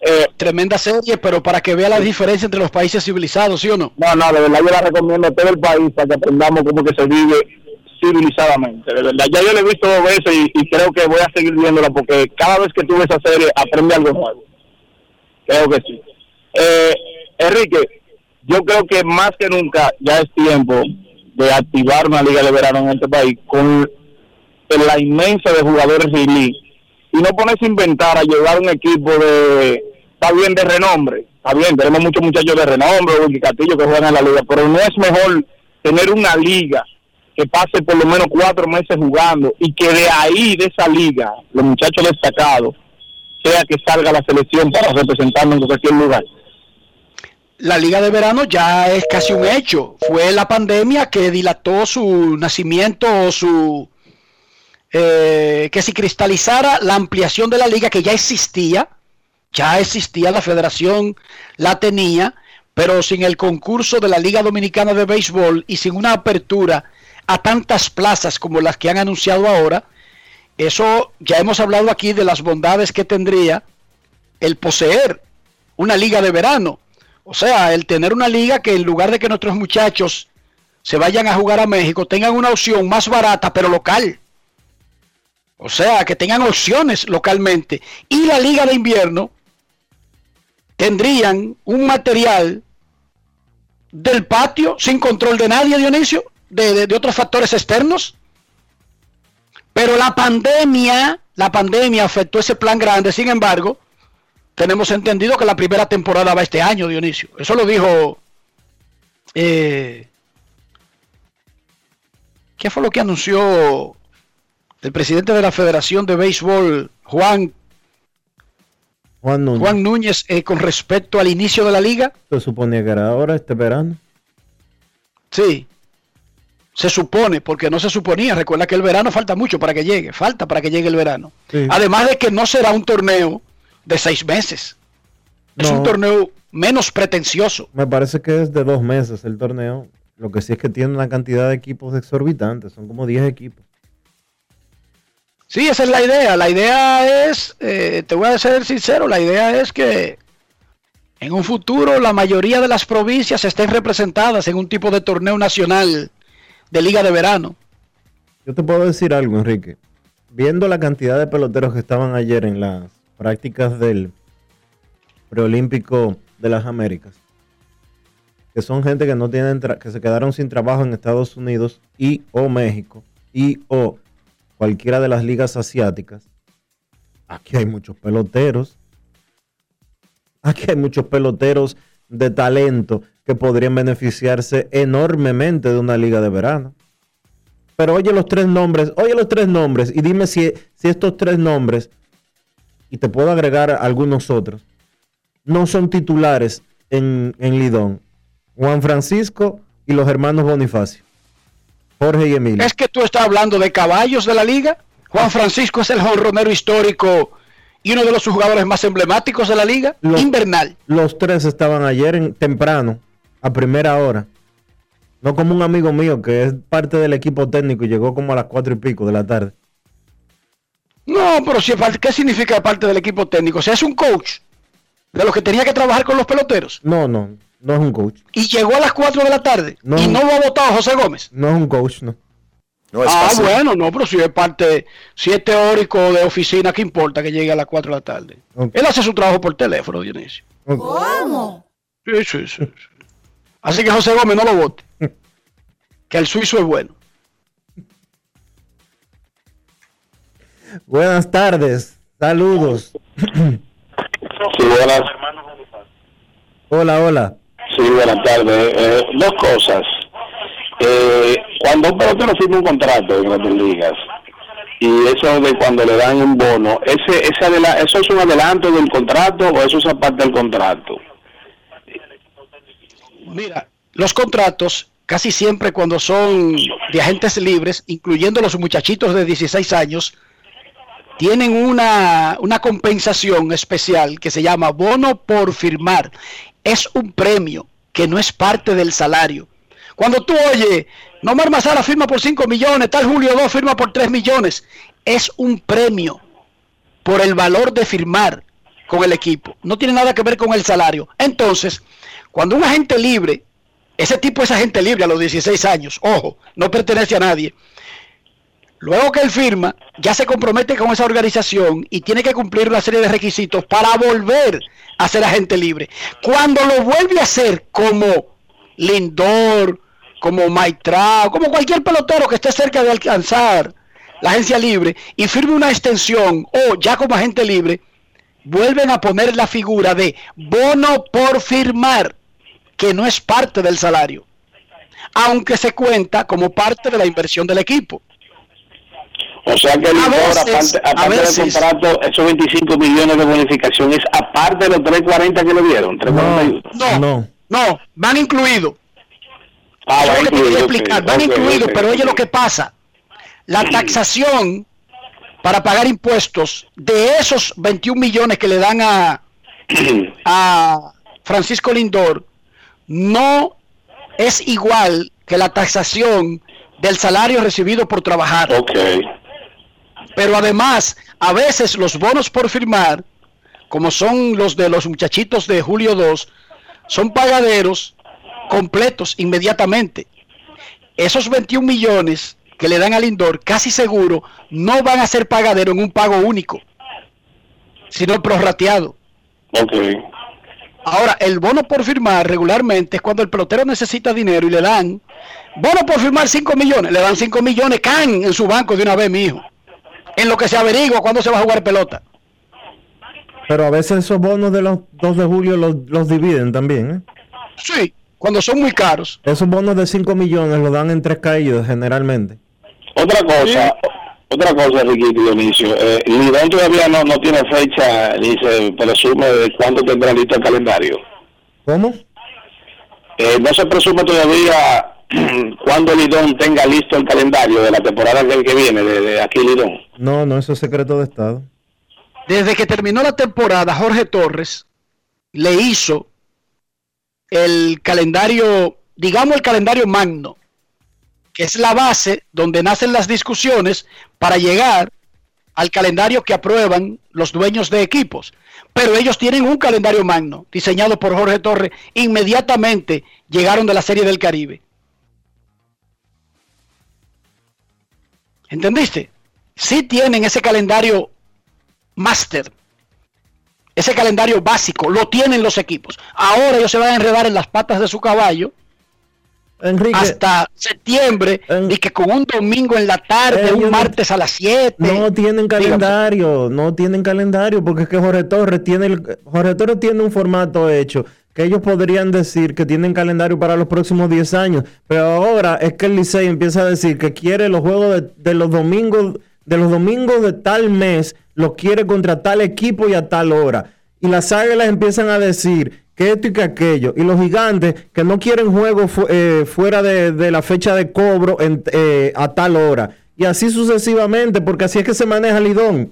Eh, Tremenda serie, pero para que vea la diferencia entre los países civilizados, ¿sí o no? no, no, de verdad yo la recomiendo a todo el país para que aprendamos cómo que se vive civilizadamente. De verdad, ya yo la he visto dos veces y, creo que voy a seguir viéndola porque cada vez que tú ves esa serie aprende algo nuevo. Creo que sí. Eh, Enrique, yo creo que más que nunca ya es tiempo de activar una liga de verano en este país con la inmensa de jugadores y no ponerse a inventar a llevar un equipo de está bien de renombre, está bien, tenemos muchos muchachos de renombre, Wilkie Castillo que juegan en la liga, pero no es mejor tener una liga que pase por lo menos cuatro meses jugando y que de ahí, de esa liga, los muchachos destacados, sea que salga la selección para representarnos en cualquier lugar. La liga de verano ya es casi un hecho. Fue la pandemia que dilató su nacimiento o su... eh, que se cristalizara la ampliación de la liga que ya existía. Ya existía, la federación la tenía, pero sin el concurso de la Liga Dominicana de Béisbol y sin una apertura a tantas plazas como las que han anunciado ahora, eso ya hemos hablado aquí de las bondades que tendría el poseer una liga de verano. O sea, el tener una liga que en lugar de que nuestros muchachos se vayan a jugar a México, tengan una opción más barata, pero local. O sea, que tengan opciones localmente. Y la liga de invierno tendrían un material del patio, sin control de nadie, Dionisio, de, de- de otros factores externos. Pero la pandemia, la pandemia afectó ese plan grande. Sin embargo, tenemos entendido que la primera temporada va este año, Dionisio. Eso lo dijo. Eh, ¿Qué fue lo que anunció el presidente de la Federación de Béisbol, Juan, Juan Núñez. Juan Núñez, eh, con respecto al inicio de la liga? Se suponía que era ahora, este verano. Sí. Se supone, porque no se suponía. Recuerda que el verano falta mucho para que llegue. Falta para que llegue el verano. Sí. Además de que no será un torneo de seis meses. Es un torneo menos pretencioso. Me parece que es de dos meses el torneo. Lo que sí es que tiene una cantidad de equipos exorbitantes. Son como 10 equipos. Sí, esa es la idea. La idea es, eh, te voy a ser sincero, la idea es que en un futuro la mayoría de las provincias estén representadas en un tipo de torneo nacional de liga de verano. Yo te puedo decir algo, Enrique. Viendo la cantidad de peloteros que estaban ayer en las prácticas del preolímpico de las Américas, que son gente que no tienen que se quedaron sin trabajo en Estados Unidos y o México y o cualquiera de las ligas asiáticas. Aquí hay muchos peloteros. Aquí hay muchos peloteros de talento que podrían beneficiarse enormemente de una liga de verano. Pero oye los tres nombres, oye los tres nombres y dime si, si estos tres nombres, y te puedo agregar algunos otros, no son titulares en, en Lidón. Juan Francisco y los hermanos Bonifacio. Jorge y Emilio. Es que tú estás hablando de caballos de la liga. Juan Francisco es el jonronero histórico y uno de los jugadores más emblemáticos de la liga. Los- Invernal. Los tres estaban ayer en, temprano, a primera hora. No como un amigo mío que es parte del equipo técnico y llegó como a las cuatro y pico de la tarde. No, pero si es parte- ¿qué significa parte del equipo técnico? O sea, es un coach de los que tenía que trabajar con los peloteros. No, no, no es un coach. Y llegó a las 4 de la tarde. No. Y no lo ha votado José Gómez. No es un coach, no. ah, bueno, no, pero si es parte, si es teórico de oficina, ¿qué importa que llegue a las 4 de la tarde? Él hace su trabajo por teléfono, Dionisio. ¿Cómo? Sí, sí, sí. sí. Así que José Gómez no lo vote. Que el suizo es bueno. Buenas tardes, saludos. Sí, buenas, Hola, hola. sí, buenas tardes. Eh, dos cosas. Eh, cuando un pelotero firma un contrato en Grandes Ligas, y eso de cuando le dan un bono, ese, ese adela- ¿eso es un adelanto del contrato o eso es aparte del contrato? Mira, los contratos casi siempre cuando son de agentes libres, incluyendo los muchachitos de 16 años, tienen una, una compensación especial que se llama bono por firmar. Es un premio que no es parte del salario. Cuando tú oyes, Nomar Mazara firma por 5 millones, tal Julio 2 firma por 3 millones, es un premio por el valor de firmar con el equipo. No tiene nada que ver con el salario. Entonces, cuando un agente libre, ese tipo es agente libre a los 16 años, ojo, no pertenece a nadie. Luego que él firma, ya se compromete con esa organización y tiene que cumplir una serie de requisitos para volver a ser agente libre. Cuando lo vuelve a hacer como Lindor, como Maitrao, como cualquier pelotero que esté cerca de alcanzar la agencia libre y firme una extensión o ya como agente libre, vuelven a poner la figura de bono por firmar, que no es parte del salario, aunque se cuenta como parte de la inversión del equipo. O sea que el A Lindor, veces, aparte, a aparte del veces. contrato, esos 25 millones de bonificación es aparte de los 340 que le dieron. 341. No, No. no, van incluidos. Ah, Eso va es lo que te quería incluido, ok, explicar, van ok, incluidos, pero oye lo que pasa. La taxación para pagar impuestos de esos 21 millones que le dan a, a Francisco Lindor no es igual que la taxación del salario recibido por trabajar. Ok. Pero además, a veces los bonos por firmar, como son los de los muchachitos de Julio 2, son pagaderos completos inmediatamente. Esos 21 millones que le dan al Lindor, casi seguro, no van a ser pagadero en un pago único, sino prorrateado. Ahora, el bono por firmar regularmente es cuando el pelotero necesita dinero y le dan bono por firmar 5 millones, le dan 5 millones, can en su banco de una vez, mi hijo. En lo que se averigua cuándo se va a jugar pelota. Pero a veces esos bonos de los 2 de julio los, los dividen también, ¿eh? Sí, cuando son muy caros. Esos bonos de 5 millones los dan en tres caídos generalmente. Otra cosa, otra cosa, Ricky Dionisio. Eh, Lidón todavía no, no tiene fecha, ni se presume de cuándo tendrá listo el calendario. ¿Cómo? Eh, no se presume todavía cuándo Lidón tenga listo el calendario de la temporada que, que viene, de, de aquí Lidón. No, no, eso es secreto de Estado. Desde que terminó la temporada, Jorge Torres le hizo el calendario, digamos el calendario magno, que es la base donde nacen las discusiones para llegar al calendario que aprueban los dueños de equipos. Pero ellos tienen un calendario magno diseñado por Jorge Torres. Inmediatamente llegaron de la Serie del Caribe. ¿Entendiste? Sí tienen ese calendario máster, ese calendario básico, lo tienen los equipos. Ahora ellos se van a enredar en las patas de su caballo Enrique, hasta septiembre y que con un domingo en la tarde, Ellos un martes a las 7. no tienen calendario, no tienen calendario, porque es que Jorge Torres tiene el- Jorge Torres tiene un formato hecho que ellos podrían decir que tienen calendario para los próximos 10 años, pero ahora es que el Licey empieza a decir que quiere los juegos de, de los domingos de los domingos de tal mes, los quiere contra tal equipo y a tal hora. Y las águilas empiezan a decir que esto y que aquello. Y los gigantes que no quieren juegos fu- eh, fuera de, de la fecha de cobro en- eh, a tal hora. Y así sucesivamente, porque así es que se maneja Lidón.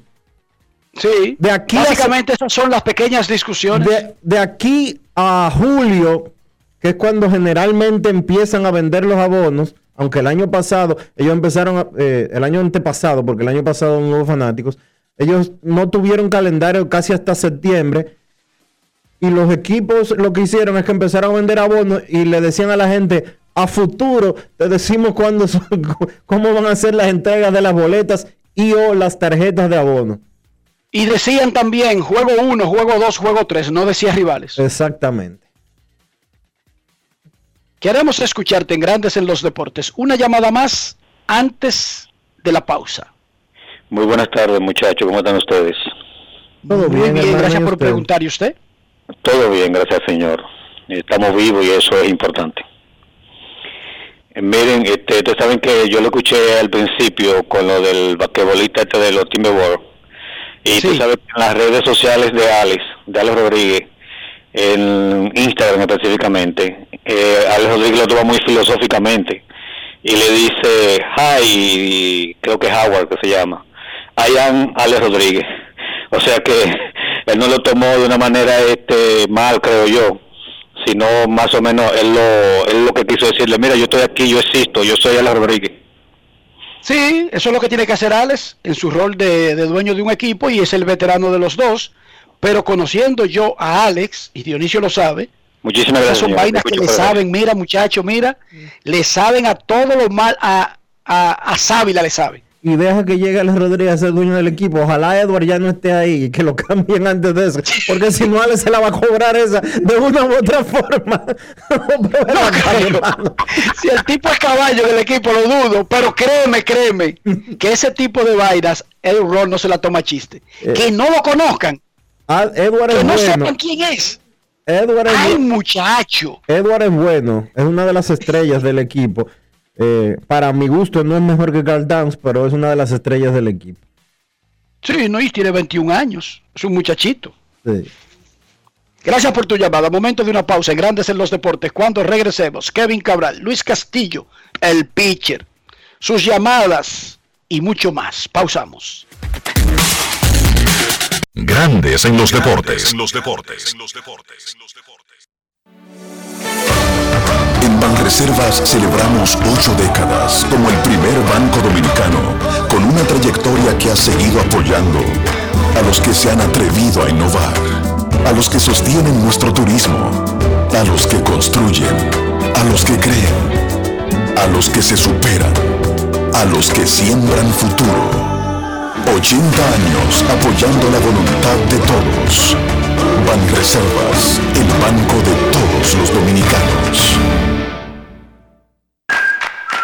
Sí, de aquí básicamente esas son las pequeñas discusiones. De, de aquí a julio, que es cuando generalmente empiezan a vender los abonos, aunque el año pasado, ellos empezaron, a- eh, el año antepasado, porque el año pasado no hubo fanáticos, ellos no tuvieron calendario casi hasta septiembre. Y los equipos lo que hicieron es que empezaron a vender abonos y le decían a la gente, a futuro te decimos cuándo son- cómo van a ser las entregas de las boletas y o las tarjetas de abono. Y decían también juego 1, juego 2, juego 3, no decía rivales. Exactamente. Queremos escucharte en Grandes en los Deportes. Una llamada más antes de la pausa. Muy buenas tardes, muchachos. ¿Cómo están ustedes? Todo Muy bien, gracias por preguntar. ¿Y usted? Todo bien, gracias, señor. Estamos vivos y eso es importante. Eh, Miren, este, ustedes saben que yo lo escuché al principio con lo del basquetbolista este de los Timberwolves. Y tú sabes que en las redes sociales de Alex, de Alex Rodríguez, en Instagram específicamente, eh, Alex Rodríguez lo toma muy filosóficamente y le dice, hi, creo que es Howard que se llama, I am Alex Rodríguez. O sea que él no lo tomó de una manera este mal, creo yo, sino más o menos él lo, él lo que quiso decirle, mira, yo estoy aquí, yo existo, yo soy Alex Rodríguez. Sí, eso es lo que tiene que hacer Alex en su rol de, de dueño de un equipo y es el veterano de los dos. Pero conociendo yo a Alex, y Dionisio lo sabe, Muchísimas esas gracias. son vainas que le saben, mira muchacho, mira, le saben a todo lo mal, a, a, a Sábila le sabe. Y deja que llegue Alex Rodríguez a ser dueño del equipo. Ojalá Edward ya no esté ahí y que lo cambien antes de eso. Porque si no, Alex se la va a cobrar esa de una u otra forma. Si el tipo es caballo del equipo, lo dudo, pero créeme, créeme, que ese tipo de vainas, rol no se la toma chiste. Que no lo conozcan, Ah, Edward que es no bueno. sepan quién es. Edward es, Ay, muchacho. Edward es bueno. Es una de las estrellas del equipo. Eh, para mi gusto no es mejor que Carl Towns, pero es una de las estrellas del equipo. Sí, no, y tiene 21 años, es un muchachito. Sí. Gracias por tu llamada. Momento de una pausa en Grandes en los Deportes. Cuando regresemos, Kevin Cabral, Luis Castillo, el pitcher, sus llamadas y mucho más. Pausamos. Grandes en los deportes. En los deportes. En Banreservas celebramos ocho décadas como el primer banco dominicano con una trayectoria que ha seguido apoyando a los que se han atrevido a innovar, a los que sostienen nuestro turismo, a los que construyen, a los que creen, a los que se superan, a los que siembran futuro. 80 años apoyando la voluntad de todos. Banreservas, el banco de todos los dominicanos.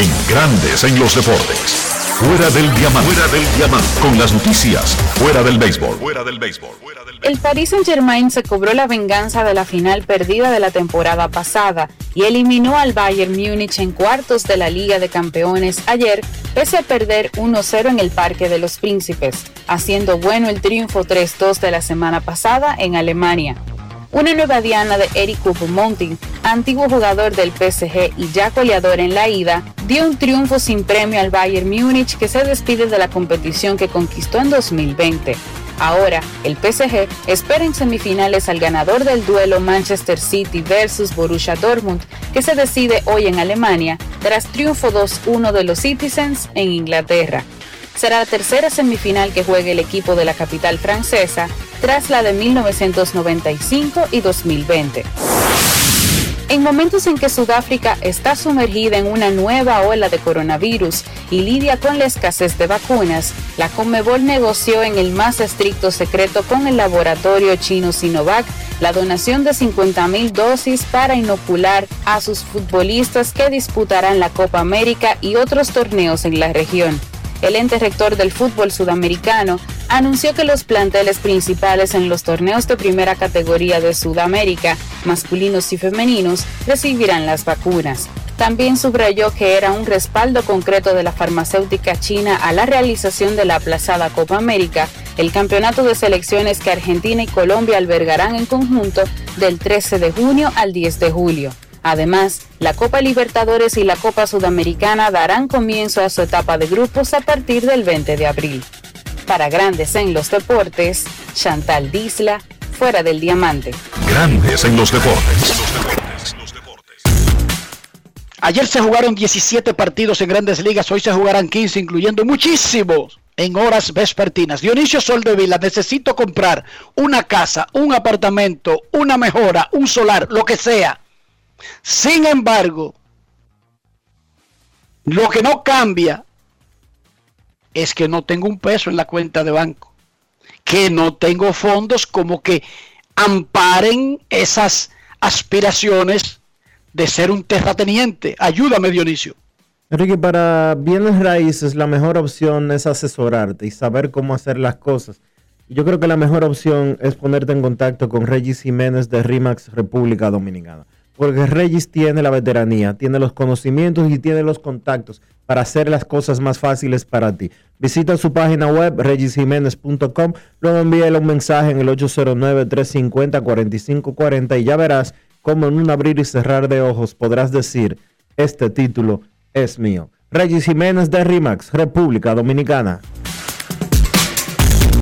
En Grandes en los Deportes. Fuera del diamante. Fuera del diamante. Con las noticias. Fuera del béisbol. Fuera del béisbol. El Paris Saint-Germain se cobró la venganza de la final perdida de la temporada pasada y eliminó al Bayern Múnich en cuartos de la Liga de Campeones ayer, pese a perder 1-0 en el Parque de los Príncipes, haciendo bueno el triunfo 3-2 de la semana pasada en Alemania. Una nueva diana de Eric Monti, antiguo jugador del PSG y ya goleador en la ida, dio un triunfo sin premio al Bayern Múnich que se despide de la competición que conquistó en 2020. Ahora, el PSG espera en semifinales al ganador del duelo Manchester City versus Borussia Dortmund, que se decide hoy en Alemania, tras triunfo 2-1 de los Citizens en Inglaterra. Será la tercera semifinal que juegue el equipo de la capital francesa tras la de 1995 y 2020. En momentos en que Sudáfrica está sumergida en una nueva ola de coronavirus y lidia con la escasez de vacunas, la Conmebol negoció en el más estricto secreto con el laboratorio chino Sinovac la donación de 50.000 dosis para inocular a sus futbolistas que disputarán la Copa América y otros torneos en la región el ente rector del fútbol sudamericano, anunció que los planteles principales en los torneos de primera categoría de Sudamérica, masculinos y femeninos, recibirán las vacunas. También subrayó que era un respaldo concreto de la farmacéutica china a la realización de la aplazada Copa América, el campeonato de selecciones que Argentina y Colombia albergarán en conjunto del 13 de junio al 10 de julio. Además, la Copa Libertadores y la Copa Sudamericana darán comienzo a su etapa de grupos a partir del 20 de abril. Para Grandes en los Deportes, Chantal Disla, fuera del diamante. Grandes en los deportes. Ayer se jugaron 17 partidos en grandes ligas, hoy se jugarán 15, incluyendo muchísimos en horas vespertinas. Dionisio Soldevila, necesito comprar una casa, un apartamento, una mejora, un solar, lo que sea sin embargo, lo que no cambia es que no tengo un peso en la cuenta de banco, que no tengo fondos como que amparen esas aspiraciones de ser un terrateniente. Ayúdame, Dionisio. Enrique, para bienes raíces la mejor opción es asesorarte y saber cómo hacer las cosas. Yo creo que la mejor opción es ponerte en contacto con Regis Jiménez de RIMAX República Dominicana porque Regis tiene la veteranía, tiene los conocimientos y tiene los contactos para hacer las cosas más fáciles para ti. Visita su página web regisjiménez.com, luego envíale un mensaje en el 809-350-4540 y ya verás cómo en un abrir y cerrar de ojos podrás decir, este título es mío. Regis Jiménez de RIMAX, República Dominicana.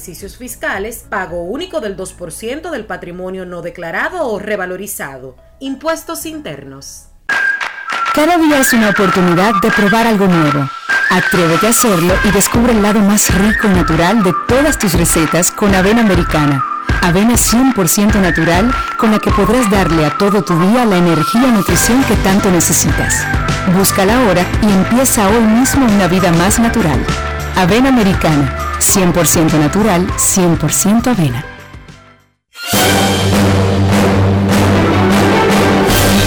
ejercicios fiscales, pago único del 2% del patrimonio no declarado, o revalorizado. Impuestos internos. Cada día es una oportunidad de probar algo nuevo. Atrévete a hacerlo y descubre el lado más rico y natural de todas tus recetas con avena americana. Avena 100% natural con la que podrás darle a todo tu día la energía y nutrición que tanto necesitas. Búscala ahora y empieza hoy mismo una vida más natural. Avena Americana, 100% natural, 100% avena.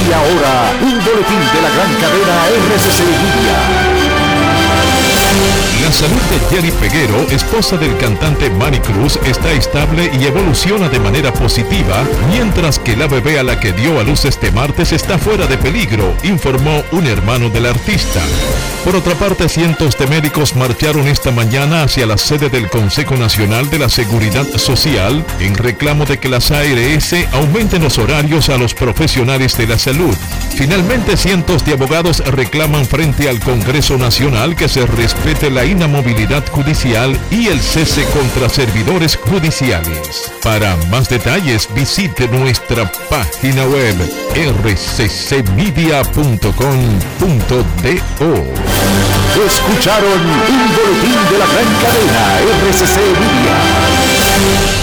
Y ahora, un boletín de la gran cadena RCC Media. Salud de Jerry Peguero, esposa del cantante Manny Cruz, está estable y evoluciona de manera positiva, mientras que la bebé a la que dio a luz este martes está fuera de peligro, informó un hermano del artista. Por otra parte, cientos de médicos marcharon esta mañana hacia la sede del Consejo Nacional de la Seguridad Social en reclamo de que las ARS aumenten los horarios a los profesionales de la salud. Finalmente, cientos de abogados reclaman frente al Congreso Nacional que se respete la inamovilidad judicial y el cese contra servidores judiciales. Para más detalles visite nuestra página web rccmedia.com.do. Escucharon un boletín de la gran cadena RCC Media.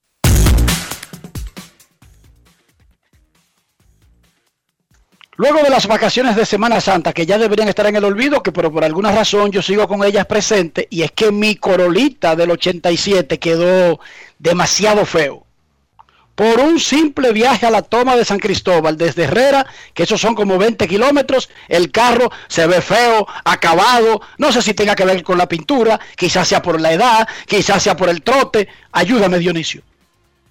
Luego de las vacaciones de Semana Santa, que ya deberían estar en el olvido, que pero por alguna razón yo sigo con ellas presentes, y es que mi Corolita del 87 quedó demasiado feo. Por un simple viaje a la toma de San Cristóbal desde Herrera, que esos son como 20 kilómetros, el carro se ve feo, acabado, no sé si tenga que ver con la pintura, quizás sea por la edad, quizás sea por el trote. Ayúdame, Dionisio.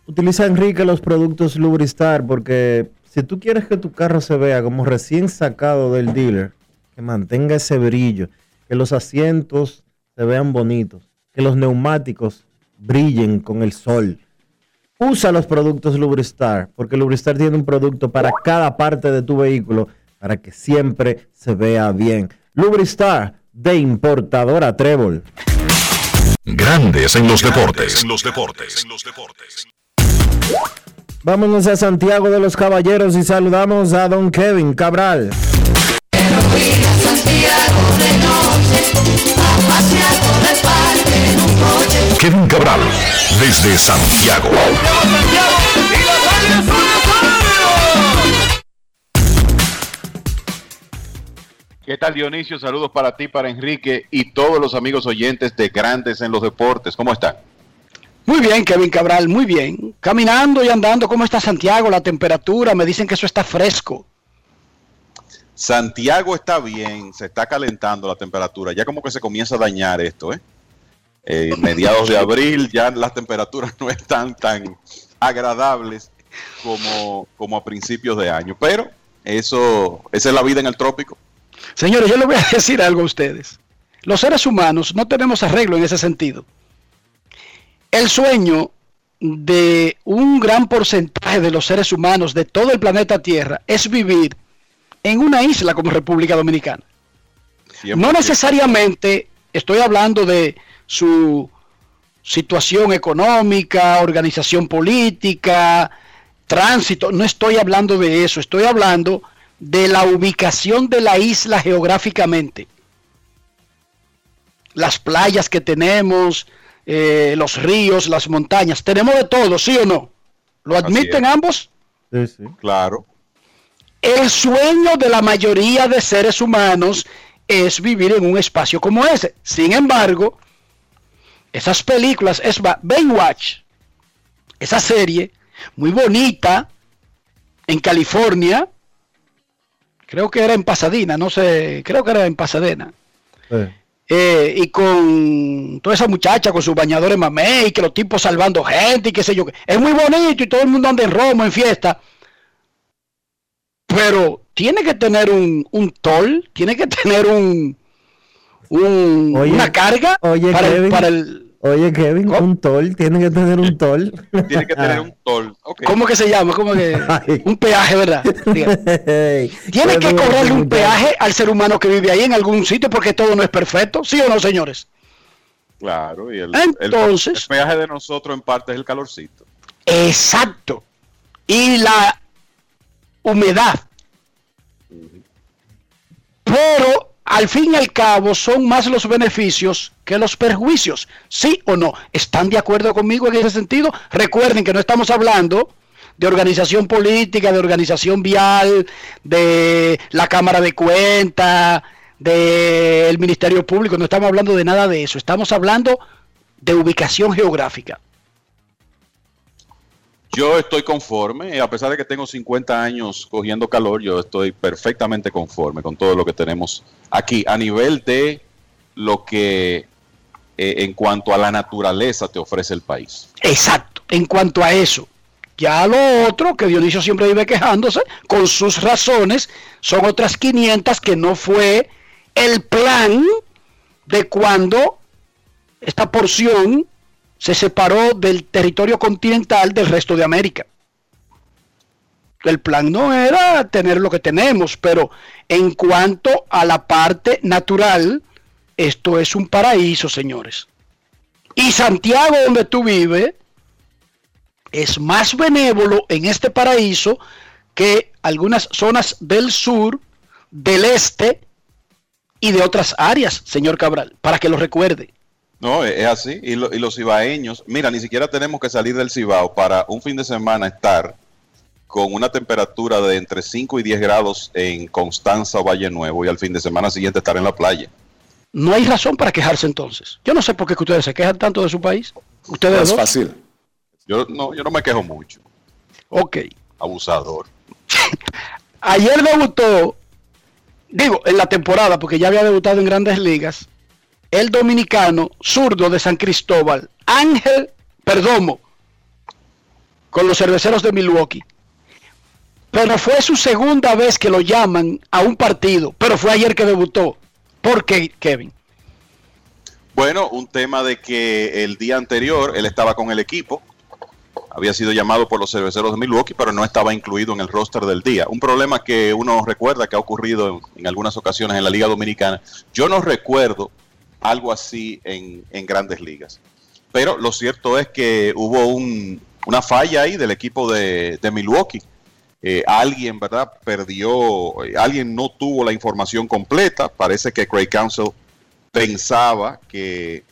Utiliza Enrique los productos Lubristar porque si tú quieres que tu carro se vea como recién sacado del dealer, que mantenga ese brillo, que los asientos se vean bonitos, que los neumáticos brillen con el sol. Usa los productos Lubristar, porque Lubristar tiene un producto para cada parte de tu vehículo para que siempre se vea bien. Lubristar de importadora Trébol. Grandes en los deportes. En los deportes. Vámonos a Santiago de los Caballeros y saludamos a don Kevin Cabral. Kevin Cabral, desde Santiago. ¿Qué tal Dionisio? Saludos para ti, para Enrique y todos los amigos oyentes de Grandes en los Deportes. ¿Cómo están? Muy bien, Kevin Cabral, muy bien. Caminando y andando, ¿cómo está Santiago? La temperatura, me dicen que eso está fresco. Santiago está bien, se está calentando la temperatura, ya como que se comienza a dañar esto, ¿eh? Eh, mediados de abril ya las temperaturas no están tan agradables como, como a principios de año, pero eso, esa es la vida en el trópico. Señores, yo les voy a decir algo a ustedes. Los seres humanos no tenemos arreglo en ese sentido. El sueño de un gran porcentaje de los seres humanos de todo el planeta Tierra es vivir en una isla como República Dominicana. No necesariamente estoy hablando de su situación económica, organización política, tránsito, no estoy hablando de eso, estoy hablando de la ubicación de la isla geográficamente. Las playas que tenemos, eh, los ríos, las montañas, tenemos de todo, ¿sí o no? ¿Lo admiten ambos? Sí, sí. Claro. El sueño de la mayoría de seres humanos es vivir en un espacio como ese. Sin embargo, esas películas, es Baywatch, esa serie muy bonita en California, creo que era en Pasadena, no sé, creo que era en Pasadena. Eh, y con toda esa muchacha con sus bañadores mamé y que los tipos salvando gente y qué sé yo. Es muy bonito y todo el mundo anda en romo, en fiesta. Pero tiene que tener un, un tol, tiene que tener un, un Oye, una carga Oye, para, el, para el- oye, Kevin, un tol, tiene que tener un tol. Tiene que tener un toll. Ok. ¿Cómo que se llama? ¿Cómo que? Un peaje, ¿verdad? Tiene que cobrarle un peaje al ser humano que vive ahí en algún sitio porque todo no es perfecto, ¿sí o no, señores? Claro, y el, Entonces- el, el peaje de nosotros en parte es el calorcito. Exacto. Y la humedad. Pero al fin y al cabo son más los beneficios que los perjuicios. ¿Sí o no? ¿Están de acuerdo conmigo en ese sentido? Recuerden que no estamos hablando de organización política, de organización vial, de la Cámara de Cuentas, del Ministerio Público. No estamos hablando de nada de eso. Estamos hablando de ubicación geográfica. Yo estoy conforme, a pesar de que tengo 50 años cogiendo calor, yo estoy perfectamente conforme con todo lo que tenemos aquí a nivel de lo que eh, en cuanto a la naturaleza te ofrece el país. Exacto, en cuanto a eso. Ya lo otro, que Dionisio siempre vive quejándose, con sus razones, son otras 500 que no fue el plan de cuando esta porción se separó del territorio continental del resto de América. El plan no era tener lo que tenemos, pero en cuanto a la parte natural, esto es un paraíso, señores. Y Santiago, donde tú vives, es más benévolo en este paraíso que algunas zonas del sur, del este y de otras áreas, señor Cabral, para que lo recuerde. No, es es así. Y, lo- y los cibaeños, mira, ni siquiera tenemos que salir del Cibao para un fin de semana estar con una temperatura de entre 5 y 10 grados en Constanza o Valle Nuevo y al fin de semana siguiente estar en la playa. No hay razón para quejarse entonces. Yo no sé por qué que ustedes se quejan tanto de su país. Ustedes dos. fácil. Yo no, yo no me quejo mucho. Ok. Abusador. Ayer debutó, digo, en la temporada, porque ya había debutado en grandes ligas, el dominicano zurdo de San Cristóbal, Ángel Perdomo, con los cerveceros de Milwaukee. Pero fue su segunda vez que lo llaman a un partido, pero fue ayer que debutó. ¿Por qué, Kevin? Bueno, un tema de que el día anterior él estaba con el equipo, había sido llamado por los cerveceros de Milwaukee, pero no estaba incluido en el roster del día. Un problema que uno recuerda que ha ocurrido en, en algunas ocasiones en la Liga Dominicana. Yo no recuerdo algo así en, en grandes ligas. Pero lo cierto es que hubo un- una falla ahí del equipo de, de Milwaukee. Eh, alguien, ¿verdad? Perdió, alguien no tuvo la información completa. Parece que Craig Council pensaba que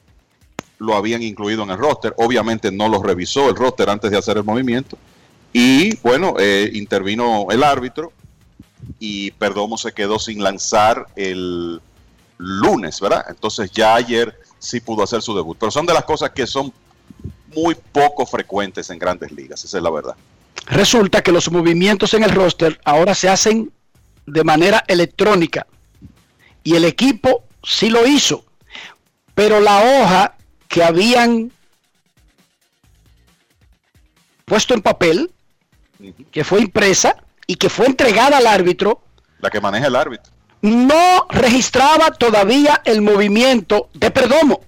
lo habían incluido en el roster. Obviamente no lo revisó el roster antes de hacer el movimiento. Y bueno, eh, intervino el árbitro y Perdomo se quedó sin lanzar el lunes, ¿verdad? Entonces ya ayer sí pudo hacer su debut. Pero son de las cosas que son muy poco frecuentes en grandes ligas, esa es la verdad. Resulta que los movimientos en el roster ahora se hacen de manera electrónica. Y el equipo sí lo hizo. Pero la hoja que habían puesto en papel, que fue impresa y que fue entregada al árbitro, La que maneja el árbitro. No registraba todavía el movimiento de Perdomo.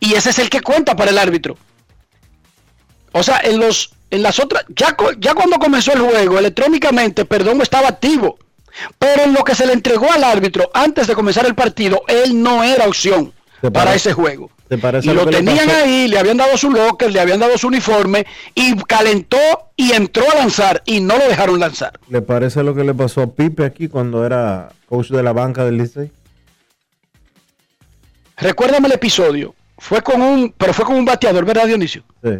Y ese es el que cuenta para el árbitro. O sea, en los en las otras ya ya cuando comenzó el juego electrónicamente Perdomo estaba activo. Pero en lo que se le entregó al árbitro antes de comenzar el partido, él no era opción ¿Te para ese juego. ¿Te parece Y lo tenían ahí, le habían dado su locker, le habían dado su uniforme y calentó y entró a lanzar y no lo dejaron lanzar. ¿Le parece lo que le pasó a Pipe aquí cuando era coach de la banca del Licey? Recuérdame el episodio. Fue con un, pero fue con un bateador, ¿verdad, Dionisio? Sí.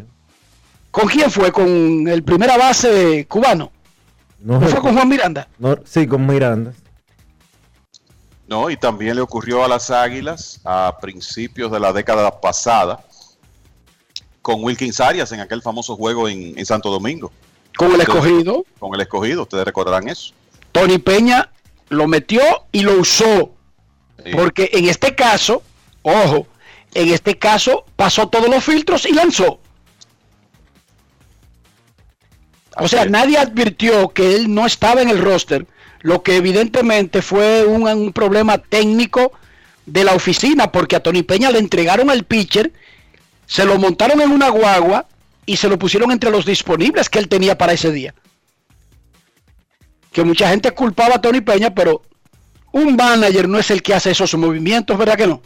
¿Con quién fue? ¿Con el primera base cubano? No, ¿No fue con Juan Miranda? no, sí, con Miranda. No, y también le ocurrió a las Águilas a principios de la década pasada con Wilkins Arias en aquel famoso juego en, en Santo Domingo. Con el escogido. Con el escogido, ustedes recordarán eso. Tony Peña lo metió y lo usó. Porque en este caso, ojo, en este caso pasó todos los filtros y lanzó. O sea, nadie advirtió que él no estaba en el roster, lo que evidentemente fue un, un problema técnico de la oficina, porque a Tony Peña le entregaron al pitcher, se lo montaron en una guagua y se lo pusieron entre los disponibles que él tenía para ese día. Que mucha gente culpaba a Tony Peña, pero un manager no es el que hace esos movimientos, ¿verdad que no?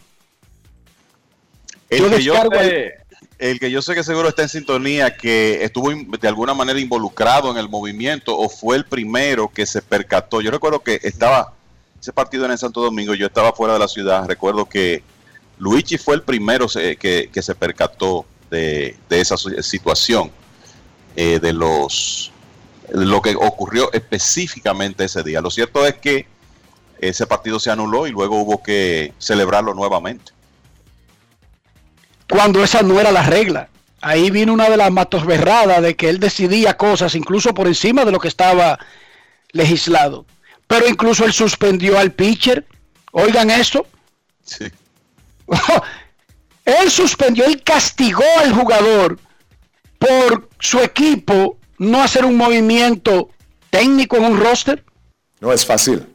El, que yo, sé, el que yo sé que seguro está en sintonía, que estuvo de alguna manera involucrado en el movimiento o fue el primero que se percató. Yo recuerdo que estaba, ese partido en el Santo Domingo, yo estaba fuera de la ciudad, recuerdo que Luigi fue el primero se- que, que se percató de, de esa situación, eh, de los de lo que ocurrió específicamente ese día. Lo cierto es que ese partido se anuló y luego hubo que celebrarlo nuevamente. Cuando esa no era la regla. Ahí vino una de las matosberradas de que él decidía cosas incluso por encima de lo que estaba legislado. Pero incluso él suspendió al pitcher. Oigan esto. Sí. él suspendió, él castigó al jugador por su equipo no hacer un movimiento técnico en un roster. No es fácil.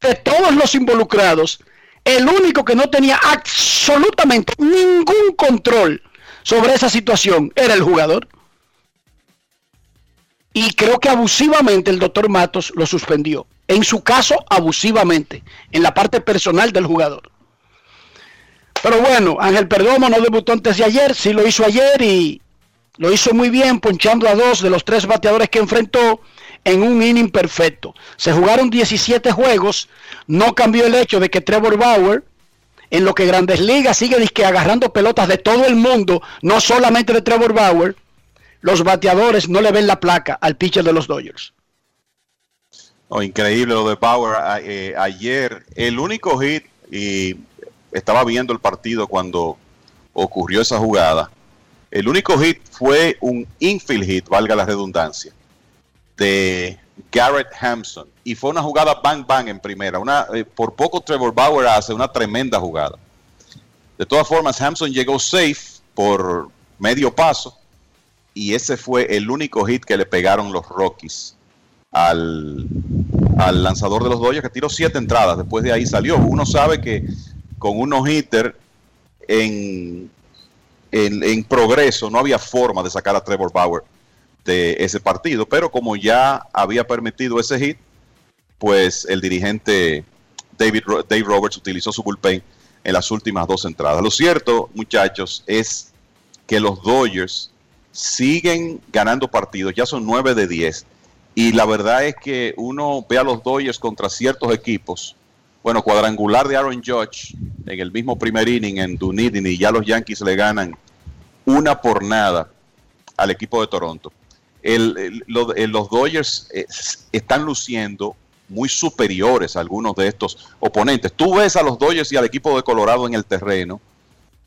De todos los involucrados, el único que no tenía absolutamente ningún control sobre esa situación era el jugador. Y creo que abusivamente el doctor Matos lo suspendió. En su caso, abusivamente, en la parte personal del jugador. Pero bueno, Ángel Perdomo no debutó antes de ayer, sí lo hizo ayer y lo hizo muy bien, ponchando a dos de los tres bateadores que enfrentó en un inning perfecto. Se jugaron 17 juegos, no cambió el hecho de que Trevor Bauer, en lo que Grandes Ligas sigue disque agarrando pelotas de todo el mundo, no solamente de Trevor Bauer, los bateadores no le ven la placa al pitcher de los Dodgers. No, increíble lo de Bauer eh, ayer. El único hit, y estaba viendo el partido cuando ocurrió esa jugada. El único hit fue un infield hit, valga la redundancia, de Garrett Hampson. Y fue una jugada bang bang en primera. Una, eh, por poco Trevor Bauer hace una tremenda jugada. De todas formas, Hampson llegó safe por medio paso. Y ese fue el único hit que le pegaron los Rockies al, al lanzador de los Dodgers que tiró siete entradas. Después de ahí salió. Uno sabe que con unos hitter en, en, en progreso no había forma de sacar a Trevor Bauer de ese partido. Pero como ya había permitido ese hit, pues el dirigente David Dave Roberts utilizó su bullpen en las últimas dos entradas. Lo cierto, muchachos, es que los Dodgers siguen ganando partidos, ya son 9 de 10. Y la verdad es que uno ve a los Dodgers contra ciertos equipos. Bueno, cuadrangular de Aaron Judge en el mismo primer inning en Dunedin y ya los Yankees le ganan una por nada al equipo de Toronto. El- los Dodgers eh, están luciendo muy superiores a algunos de estos oponentes. Tú ves a los Dodgers y al equipo de Colorado en el terreno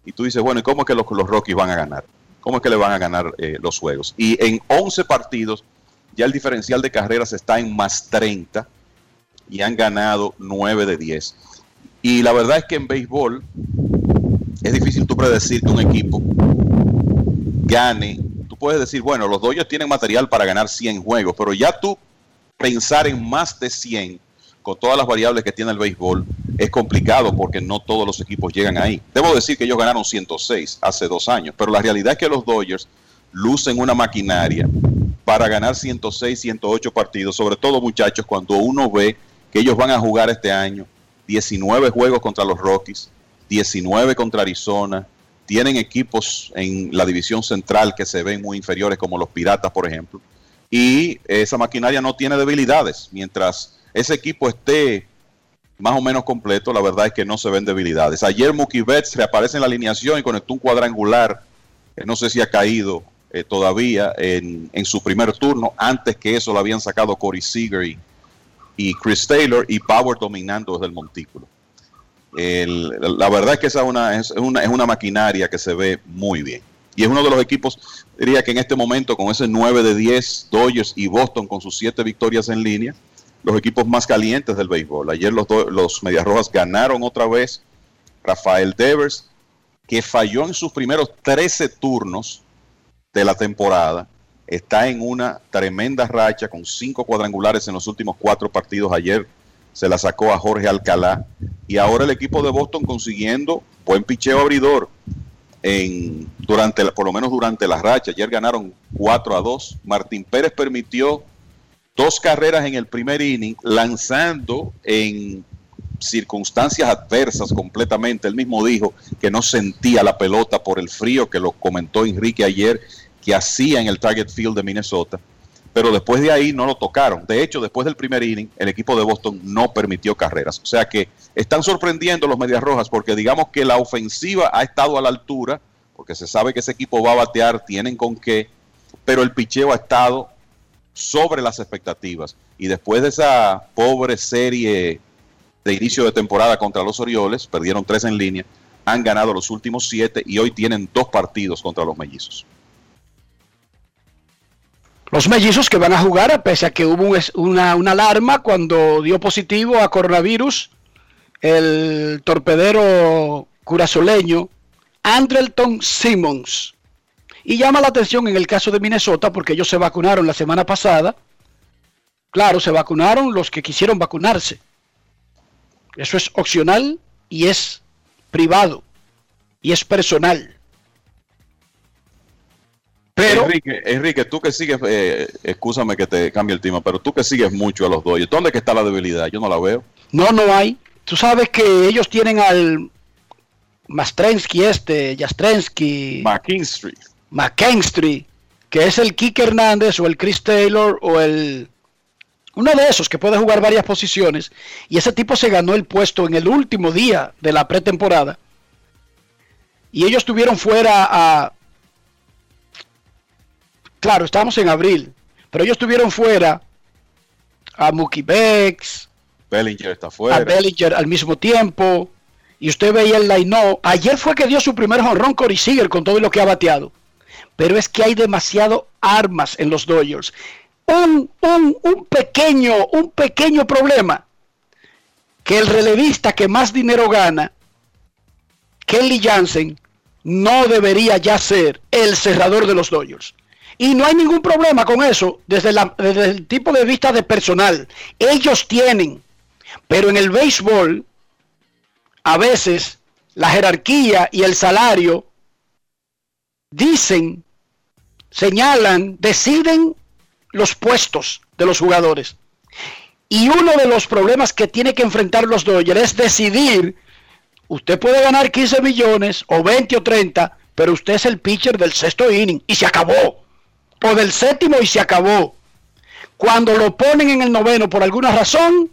y tú dices, bueno, ¿y cómo es que los, los Rockies van a ganar? ¿Cómo es que le van a ganar eh, los juegos? Y en 11 partidos ya el diferencial de carreras está en más 30 y han ganado 9 de 10. Y la verdad es que en béisbol es difícil tú predecir que un equipo gane. Puedes decir, bueno, los Dodgers tienen material para ganar 100 juegos, pero ya tú pensar en más de 100 con todas las variables que tiene el béisbol es complicado porque no todos los equipos llegan ahí. Debo decir que ellos ganaron 106 hace dos años, pero la realidad es que los Dodgers lucen una maquinaria para ganar 106, 108 partidos, sobre todo muchachos, cuando uno ve que ellos van a jugar este año 19 juegos contra los Rockies, 19 contra Arizona, tienen equipos en la división central que se ven muy inferiores como los Piratas, por ejemplo, y esa maquinaria no tiene debilidades. Mientras ese equipo esté más o menos completo, la verdad es que no se ven debilidades. Ayer Mookie Betts reaparece en la alineación y conectó un cuadrangular, eh, no sé si ha caído eh, todavía en, su primer turno, antes que eso lo habían sacado Corey Seager y Chris Taylor y Power dominando desde el montículo. La verdad es que esa es una, es, una, es una maquinaria que se ve muy bien. Y es uno de los equipos, diría que en este momento, con ese 9 de 10, Dodgers y Boston con sus 7 victorias en línea, los equipos más calientes del béisbol. Ayer los, los Medias Rojas ganaron otra vez. Rafael Devers, que falló en sus primeros 13 turnos de la temporada, está en una tremenda racha con cinco cuadrangulares en los últimos cuatro partidos. Ayer se la sacó a Jorge Alcalá y ahora el equipo de Boston consiguiendo buen picheo abridor en durante por lo menos durante la racha. Ayer ganaron 4 a 2. Martín Pérez permitió dos carreras en el primer inning, lanzando en circunstancias adversas completamente. Él mismo dijo que no sentía la pelota por el frío que lo comentó Enrique ayer que hacía en el Target Field de Minnesota. Pero después de ahí no lo tocaron. De hecho, después del primer inning, el equipo de Boston no permitió carreras. O sea que están sorprendiendo los Medias Rojas porque digamos que la ofensiva ha estado a la altura, porque se sabe que ese equipo va a batear, tienen con qué, pero el picheo ha estado sobre las expectativas. Y después de esa pobre serie de inicio de temporada contra los Orioles, perdieron tres en línea, han ganado los últimos siete y hoy tienen dos partidos contra los mellizos. Los mellizos que van a jugar, pese a que hubo una, una alarma cuando dio positivo a coronavirus, el torpedero curazoleño Andrelton Simmons. Y llama la atención en el caso de Minnesota porque ellos se vacunaron la semana pasada. Claro, se vacunaron los que quisieron vacunarse. Eso es opcional y es privado y es personal. Pero Enrique, Enrique, tú que sigues, eh, excúsame que te cambie el tema, pero tú que sigues mucho a los Dodgers, ¿dónde que está la debilidad? Yo no la veo. No, no hay. Tú sabes que ellos tienen al Mastrensky este, Jastrensky, McKinstry, McKinstry, que es el Kike Hernández o el Chris Taylor o el uno de esos que puede jugar varias posiciones y ese tipo se ganó el puesto en el último día de la pretemporada y ellos tuvieron fuera a claro, estamos en abril, pero ellos tuvieron fuera a Mookie Becks, Bellinger está a fuera. Bellinger al mismo tiempo. Y usted veía el line Ayer fue que dio su primer jonrón Corey Seager con todo lo que ha bateado. Pero es que hay demasiado armas en los Dodgers. Un, un, un pequeño, un pequeño problema. Que el relevista que más dinero gana, Kelly Jansen, no debería ya ser el cerrador de los Dodgers. Y no hay ningún problema con eso desde, el tipo de vista de personal. Ellos tienen pero en el béisbol, a veces la jerarquía y el salario dicen, señalan, deciden los puestos de los jugadores. Y uno de los problemas que tiene que enfrentar los Dodgers es decidir, usted puede ganar 15 millones o 20 o 30, pero usted es el pitcher del sexto inning y se acabó. O del séptimo y se acabó. Cuando lo ponen en el noveno por alguna razón,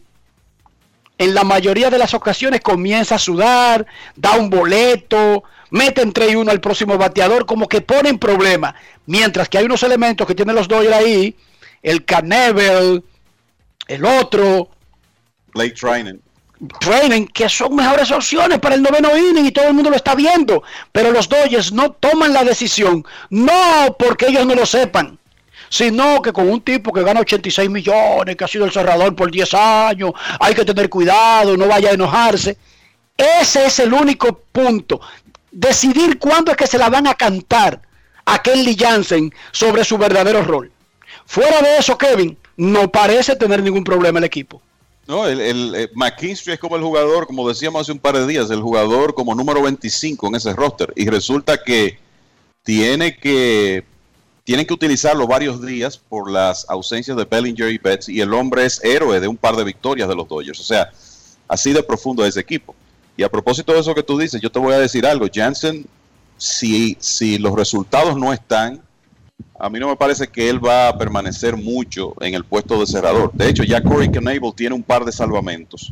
en la mayoría de las ocasiones comienza a sudar, da un boleto, mete entre y uno al próximo bateador, como que ponen problema. Mientras que hay unos elementos que tienen los Dodgers ahí, el Carnevel, el otro, Blake Trinan. Training, que son mejores opciones para el noveno inning y todo el mundo lo está viendo. Pero los Dodgers no toman la decisión, no porque ellos no lo sepan, sino que con un tipo que gana 86 millones, que ha sido el cerrador por 10 años, hay que tener cuidado, no vaya a enojarse. Ese es el único punto. Decidir cuándo es que se la van a cantar a Kelly Jansen sobre su verdadero rol. Fuera de eso, Kevin, no parece tener ningún problema el equipo. No, el, el, eh, es como el jugador, como decíamos hace un par de días, el jugador como número 25 en ese roster. Y resulta que tiene que tienen que utilizarlo varios días por las ausencias de Bellinger y Betts y el hombre es héroe de un par de victorias de los Dodgers. O sea, así de profundo es ese equipo. Y a propósito de eso que tú dices, yo te voy a decir algo. Jansen, si, si los resultados no están, a mí no me parece que él va a permanecer mucho en el puesto de cerrador. De hecho, ya Corey Knable tiene un par de salvamentos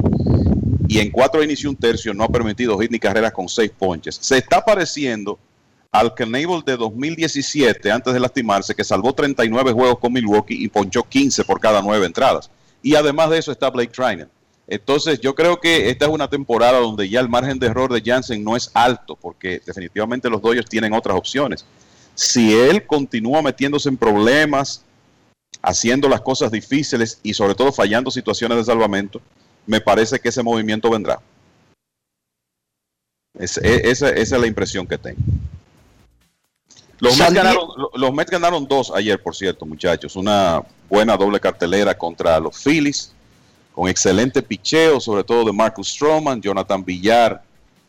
y en cuatro inició un tercio, no ha permitido hit ni carreras con seis ponches. Se está pareciendo al Knable de 2017, antes de lastimarse, que salvó 39 juegos con Milwaukee y ponchó 15 por cada nueve entradas. Y además de eso está Blake Trinan. Entonces, yo creo que esta es una temporada donde ya el margen de error de Jansen no es alto, porque definitivamente los Dodgers tienen otras opciones si él continúa metiéndose en problemas haciendo las cosas difíciles y sobre todo fallando situaciones de salvamento, me parece que ese movimiento vendrá. Es- e- esa, esa es la impresión que tengo. Los Mets, ganaron, lo- los Mets ganaron dos ayer, por cierto, muchachos. Una buena doble cartelera contra los Phillies, con excelente picheo, sobre todo de Marcus Stroman, Jonathan Villar,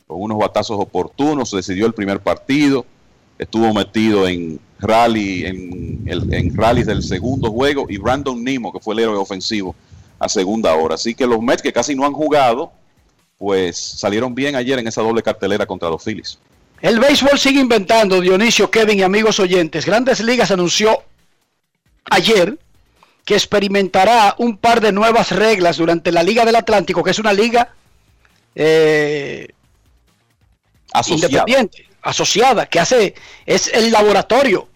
con unos batazos oportunos, decidió el primer partido, estuvo metido en rally, en, el, en rallies del segundo juego, y Brandon Nimo, que fue el héroe ofensivo, a segunda hora. Así que los Mets, que casi no han jugado, pues salieron bien ayer en esa doble cartelera contra los Phillies. El béisbol sigue inventando, Dionisio, Kevin y amigos oyentes. Grandes Ligas anunció ayer que experimentará un par de nuevas reglas durante la Liga del Atlántico, que es una liga eh, independiente, asociada, que hace, es el laboratorio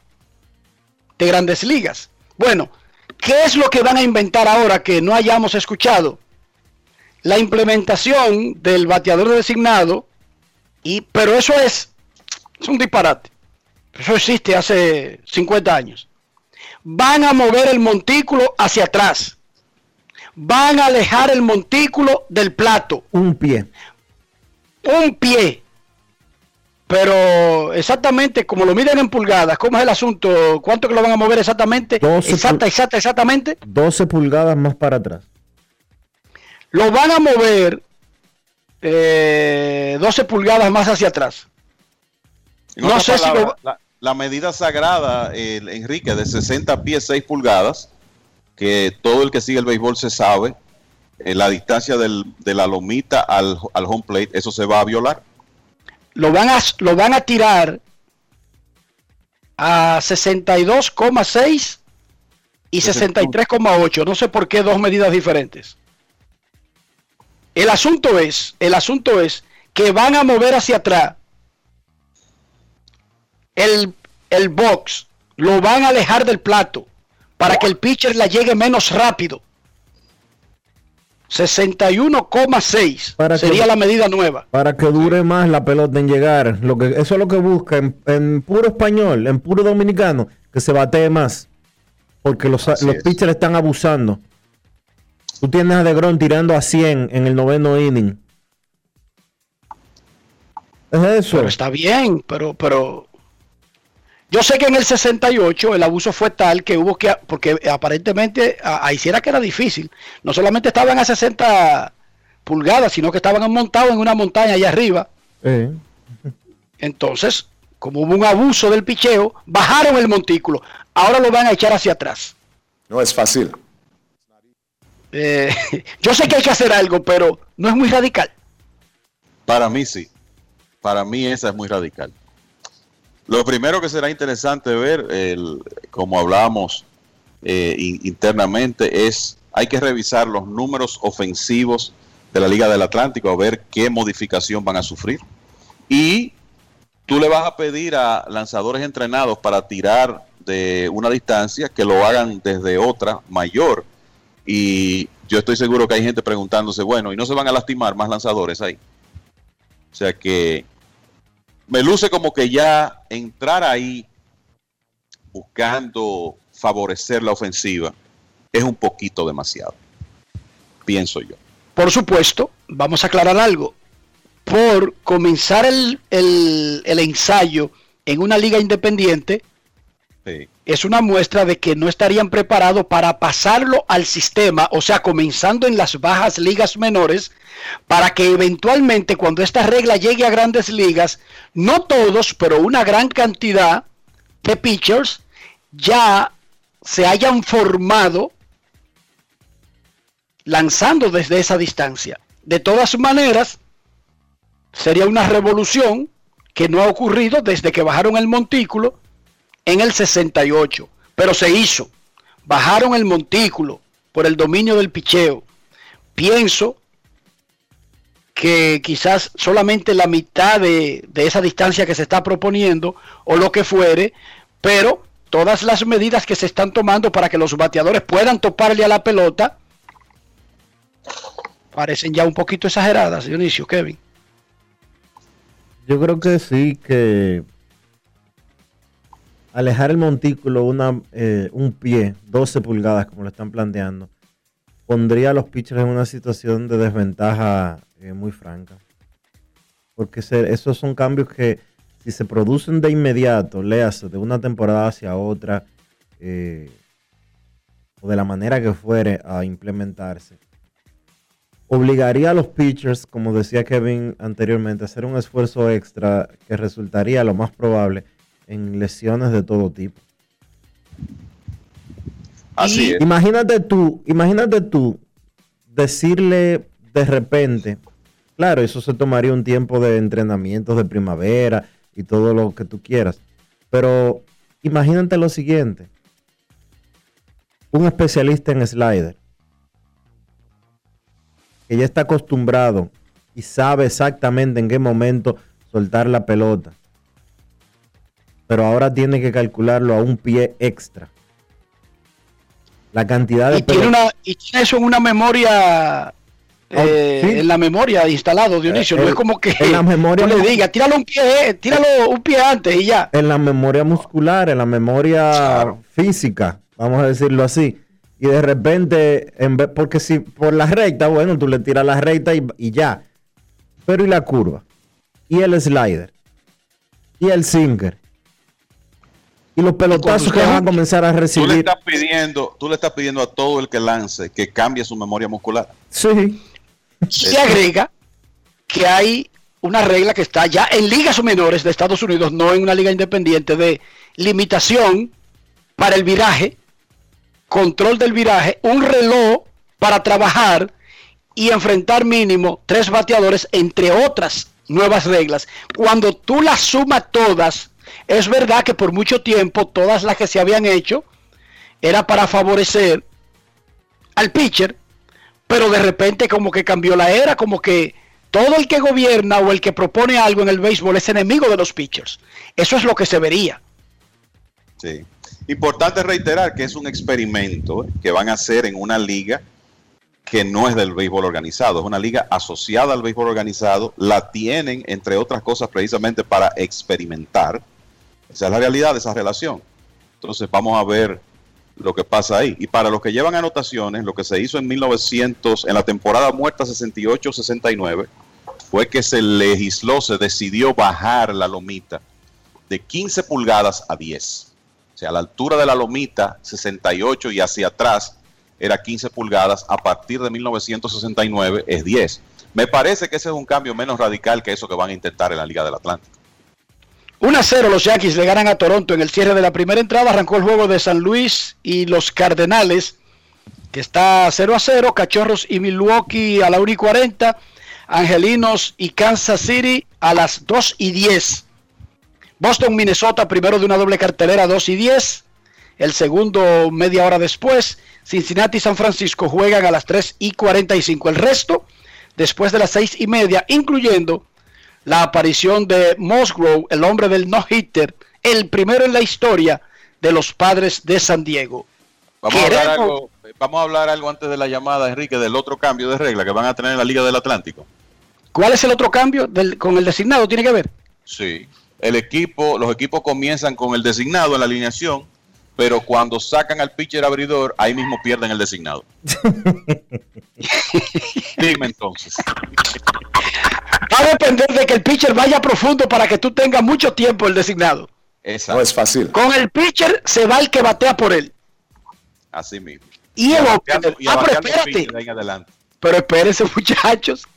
de grandes ligas. Bueno, ¿qué es lo que van a inventar ahora que no hayamos escuchado? La implementación del bateador designado, y, pero eso es, es un disparate. Eso existe hace 50 años. Van a mover el montículo hacia atrás. Van a alejar el montículo del plato. Un pie. Un pie. Pero exactamente como lo miden en pulgadas, ¿cómo es el asunto? ¿Cuánto que lo van a mover exactamente? 12 Exacta, exacta, exactamente. 12 pulgadas más para atrás. Lo van a mover eh, 12 pulgadas más hacia atrás. En No sé si lo- la, la medida sagrada, Enrique, de 60 pies 6 pulgadas, que todo el que sigue el béisbol se sabe, eh, la distancia del- de la lomita al, al home plate, eso se va a violar. Lo van a, lo van a tirar a 62,6 y 63,8. No sé por qué dos medidas diferentes. El asunto es, el asunto es que van a mover hacia atrás el, el box, lo van a alejar del plato para que el pitcher la llegue menos rápido. 61,6 Para que- sería la medida nueva. Para que dure más la pelota en llegar. Lo que, eso es lo que busca en, en puro español, en puro dominicano, que se batee más. Porque los, Así los es. pitchers están abusando. Tú tienes a DeGrom tirando a 100 en el noveno inning. Es eso. Pero está bien, pero, pero yo sé que en el 68 el abuso fue tal que hubo que, porque aparentemente a- ahí sí era que era difícil. No solamente estaban a 60 pulgadas, sino que estaban montados en una montaña allá arriba. Eh. Entonces, como hubo un abuso del picheo, bajaron el montículo. Ahora lo van a echar hacia atrás. No es fácil. Eh, yo sé que hay que hacer algo, pero no es muy radical. Para mí sí. Para mí esa es muy radical. Lo primero que será interesante ver, el- como hablamos eh, in- internamente, es hay que revisar los números ofensivos de la Liga del Atlántico a ver qué modificación van a sufrir. Y tú le vas a pedir a lanzadores entrenados para tirar de una distancia que lo hagan desde otra mayor. Y yo estoy seguro que hay gente preguntándose, bueno, ¿y no se van a lastimar más lanzadores ahí? O sea que me luce como que ya entrar ahí buscando favorecer la ofensiva es un poquito demasiado. Pienso yo. Por supuesto, vamos a aclarar algo. Por comenzar el, el- el ensayo en una liga independiente, Es una muestra de que no estarían preparados para pasarlo al sistema, o sea, comenzando en las bajas ligas menores, para que eventualmente cuando esta regla llegue a grandes ligas, no todos, pero una gran cantidad de pitchers ya se hayan formado lanzando desde esa distancia. De todas maneras, sería una revolución que no ha ocurrido desde que bajaron el montículo en el 68, pero se hizo. Bajaron el montículo por el dominio del picheo. Pienso que quizás solamente la mitad de, de esa distancia que se está proponiendo o lo que fuere, pero todas las medidas que se están tomando para que los bateadores puedan toparle a la pelota parecen ya un poquito exageradas, Dionisio, Kevin. Yo creo que sí, que alejar el montículo una, eh, un pie, 12 pulgadas, como lo están planteando, pondría a los pitchers en una situación de desventaja eh, muy franca. Porque esos son cambios que si se producen de inmediato, léase, de una temporada hacia otra, eh, o de la manera que fuere a implementarse, obligaría a los pitchers, como decía Kevin anteriormente, a hacer un esfuerzo extra que resultaría lo más probable en lesiones de todo tipo. Así es. Imagínate tú, imagínate tú decirle de repente, claro, eso se tomaría un tiempo de entrenamientos de primavera y todo lo que tú quieras, pero imagínate lo siguiente, un especialista en slider que ya está acostumbrado y sabe exactamente en qué momento soltar la pelota, pero ahora tiene que calcularlo a un pie extra. La cantidad de Y tiene, una, y tiene eso en una memoria, eh, Ah, sí. en la memoria instalado, Dionisio. Eh, no el- es como que en la memoria tú le digas, tíralo un pie, eh, tíralo un pie antes y ya. en la memoria muscular, en la memoria física, vamos a decirlo así. Y de repente, en vez, porque si por la recta, bueno, tú le tiras la recta y, y ya. Pero y la curva, y el slider, y el sinker, y los pelotazos que van a comenzar a Tú le recibir. estás pidiendo, tú le estás pidiendo a todo el que lance que cambie su memoria muscular. Sí. Se agrega que hay una regla que está ya en ligas menores de Estados Unidos, no en una liga independiente, de limitación para el viraje, control del viraje, un reloj para trabajar y enfrentar mínimo tres bateadores, entre otras nuevas reglas. Cuando tú las sumas todas, es verdad que por mucho tiempo todas las que se habían hecho era para favorecer al pitcher, pero de repente como que cambió la era, como que todo el que gobierna o el que propone algo en el béisbol es enemigo de los pitchers. Eso es lo que se vería. Sí. Importante reiterar que es un experimento que van a hacer en una liga que no es del béisbol organizado, es una liga asociada al béisbol organizado, la tienen, entre otras cosas, precisamente para experimentar. Esa es la realidad de esa relación. Entonces vamos a ver lo que pasa ahí. Y para los que llevan anotaciones, lo que se hizo en 1900, en la temporada muerta 68-69, fue que se legisló, se decidió bajar la lomita de 15 pulgadas a 10. O sea, la altura de la lomita, 68 y hacia atrás era 15 pulgadas. A partir de 1969 es 10. Me parece que ese es un cambio menos radical que eso que van a intentar en la Liga del Atlántico. 1 a 0 los Yankees le ganan a Toronto en el cierre de la primera entrada. Arrancó el juego de San Luis y los Cardenales, que está 0 a 0. Cachorros y Milwaukee a la 1 y 40. Angelinos y Kansas City a las 2 y 10. Boston, Minnesota, primero de una doble cartelera, 2 y 10. El segundo, media hora después. Cincinnati y San Francisco juegan a las 3 y 45. El resto, después de las 6 y media, incluyendo la aparición de Musgrove, el hombre del no-hitter, el primero en la historia de los padres de San Diego. Vamos a, hablar algo, vamos a hablar algo antes de la llamada, Enrique, del otro cambio de regla que van a tener en la Liga del Atlántico. ¿Cuál es el otro cambio del- con el designado? ¿Tiene que ver? Sí. El equipo, los equipos comienzan con el designado en la alineación, pero cuando sacan al pitcher abridor, ahí mismo pierden el designado. Dime entonces. Va a depender de que el pitcher vaya profundo para que tú tengas mucho tiempo el designado. No es fácil. Con el pitcher se va el que batea por él. Así mismo. Y el bateando- opener. y Ah, pero espérate. ahí adelante. Pero espérense, muchachos.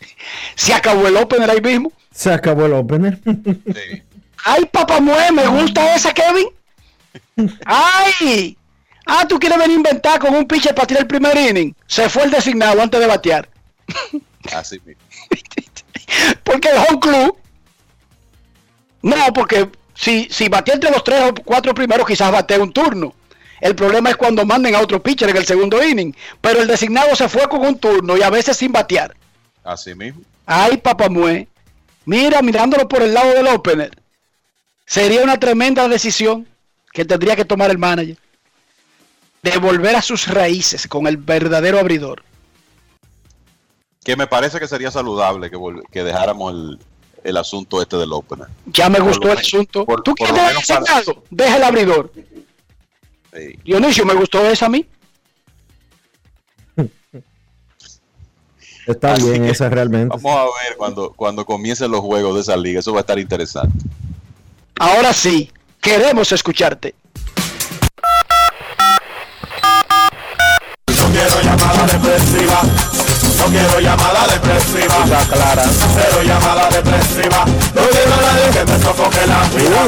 Se acabó el opener ahí mismo. Se acabó el opener. Ay, papá mue, me gusta esa, Kevin. Ay. Ah, tú quieres venir a inventar con un pitcher para tirar el primer inning. Se fue el designado antes de batear. Así mismo. Porque el home club. No, porque si, si batea entre los tres o cuatro primeros, quizás bate un turno. El problema es cuando manden a otro pitcher en el segundo inning. Pero el designado se fue con un turno y a veces sin batear. Así mismo. Ay, papamue. Mira, mirándolo por el lado del opener. Sería una tremenda decisión que tendría que tomar el manager. De volver a sus raíces con el verdadero abridor. Que me parece que sería saludable que, que dejáramos el, el asunto este del opener. Ya me Por gustó el asunto. por- ¿Tú quieres dejar sentado? Deja el abridor. Sí. Dionisio, me gustó esa a mí. Está Así bien esa realmente. Vamos a ver cuando, cuando comiencen los juegos de esa liga. Eso va a estar interesante. Ahora sí, queremos escucharte. No quiero llamada depresiva. No quiero llamada depresiva. clara. Cero llamada depresiva. No quiero a nadie que me sofoque la vida.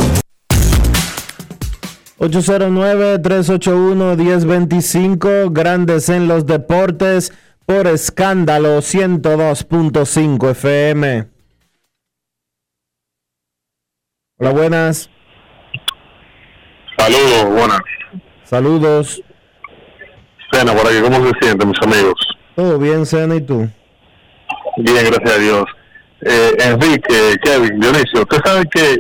809-381-1025, grandes en los deportes, por escándalo 102.5 FM. Hola, buenas. Saludos, buenas. Saludos. Cena por aquí, ¿cómo se sienten mis amigos? ¿Todo bien, Sena, y tú? Bien, gracias a Dios. Eh, Enrique, Kevin, Dionisio, usted sabe que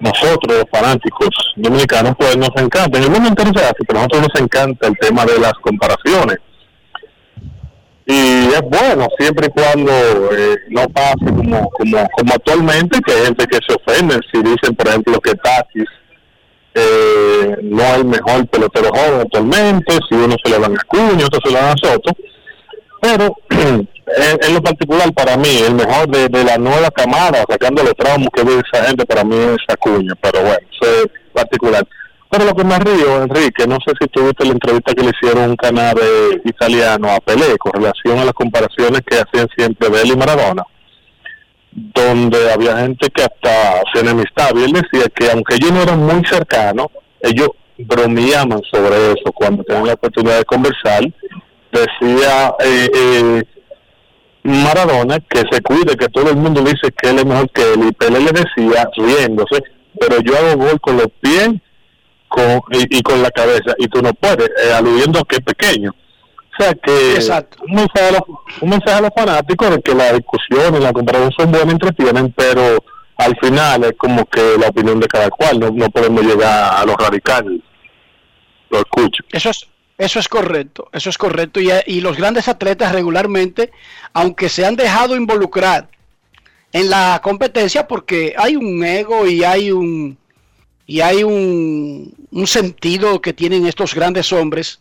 nosotros, los fanáticos dominicanos, pues nos encanta, en el mundo entero se hace, pero a nosotros nos encanta el tema de las comparaciones. Y es bueno, siempre y cuando eh, no pase como, como, como actualmente, que hay gente que se ofende si dicen, por ejemplo, que Tatis eh, no el mejor pelotero joven actualmente, si uno se lo dan a Cuño, otro se lo dan a Soto. Pero en, lo particular, para mí, el mejor de, de la nueva camada, sacando los tramos que ve esa gente, para mí es Acuña. Pero bueno, eso es particular. Pero lo que me río, Enrique, no sé si tuviste la entrevista que le hicieron un canal italiano a Pelé con relación a las comparaciones que hacían siempre de él y Maradona, donde había gente que hasta se enemistaba y él decía que aunque ellos no eran muy cercanos, ellos bromeaban sobre eso cuando tenían la oportunidad de conversar. Decía eh, eh, Maradona que se cuide, que todo el mundo dice que él es mejor que él y Pelé le decía riéndose, pero yo hago gol con los pies con, y, con la cabeza y tú no puedes, eh, aludiendo a que es pequeño. O sea que un mensaje, a los, un mensaje a los fanáticos de que la discusión y la comparación son buenas, entretienen, pero al final es como que la opinión de cada cual, no, no podemos llegar a los radicales. Lo escucho. Eso es, eso es correcto, eso es correcto. Y, y los grandes atletas regularmente, aunque se han dejado involucrar en la competencia, porque hay un ego y hay un y hay un, un sentido que tienen estos grandes hombres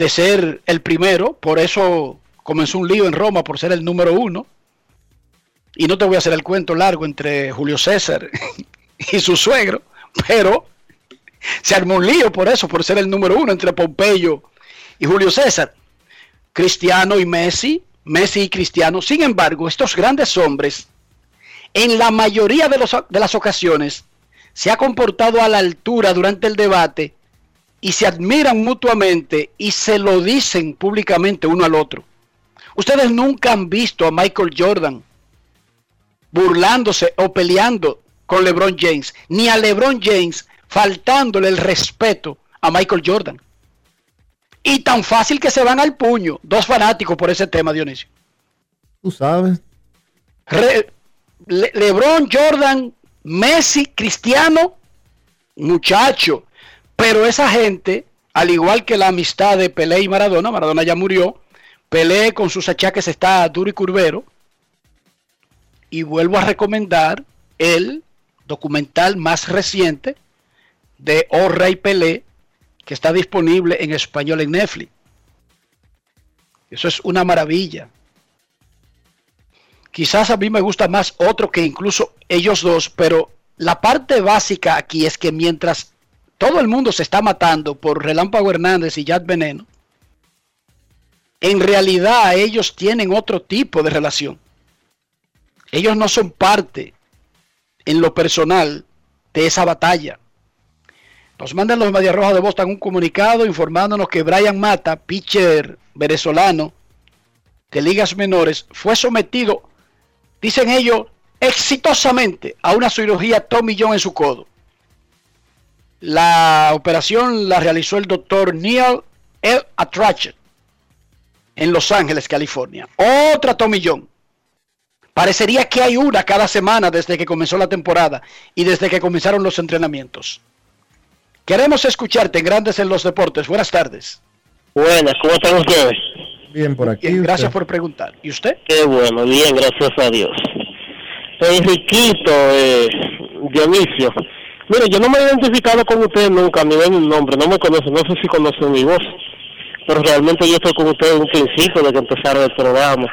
de ser el primero, por eso comenzó un lío en Roma por ser el número uno. Y no te voy a hacer el cuento largo entre Julio César y su suegro, pero se armó un lío por eso, por ser el número uno entre Pompeyo y Julio César. Cristiano y Messi, Messi y Cristiano. Sin embargo, estos grandes hombres, en la mayoría de, los, de las ocasiones, se ha comportado a la altura durante el debate y se admiran mutuamente y se lo dicen públicamente uno al otro. Ustedes nunca han visto a Michael Jordan burlándose o peleando con LeBron James, ni a LeBron James faltándole el respeto a Michael Jordan. Y tan fácil que se van al puño, dos fanáticos por ese tema, Dionisio. Tú sabes. Re- Le- LeBron, Jordan, Messi, Cristiano, muchacho. Pero esa gente, al igual que la amistad de Pelé y Maradona, Maradona ya murió, Pelé con sus achaques está duro y curvero. Y vuelvo a recomendar el documental más reciente de Oh Rey Pelé, que está disponible en español en Netflix. Eso es una maravilla. Quizás a mí me gusta más otro que incluso ellos dos, pero la parte básica aquí es que mientras todo el mundo se está matando por Relámpago Hernández y Yad Veneno, en realidad ellos tienen otro tipo de relación. Ellos no son parte en lo personal de esa batalla. Nos mandan los Media Roja de Boston un comunicado informándonos que Brian Mata, pitcher venezolano de ligas menores, fue sometido, dicen ellos, exitosamente a una cirugía Tommy John en su codo. La operación la realizó el doctor Neil L. Atrachet en Los Ángeles, California. Otra Tommy John. Parecería que hay una cada semana desde que comenzó la temporada y desde que comenzaron los entrenamientos. Queremos escucharte en Grandes en los Deportes. Buenas tardes. Buenas, ¿cómo están ustedes? Bien por aquí. Bien, gracias usted. por preguntar. ¿Y usted? Qué bueno, bien, gracias a Dios. Enriquito, eh, Dionisio. Mire, yo no me he identificado con usted nunca, ni ven un nombre, no me conoce, no sé si conoce mi voz, pero realmente yo estoy con usted desde un principio de que empezaron el programa.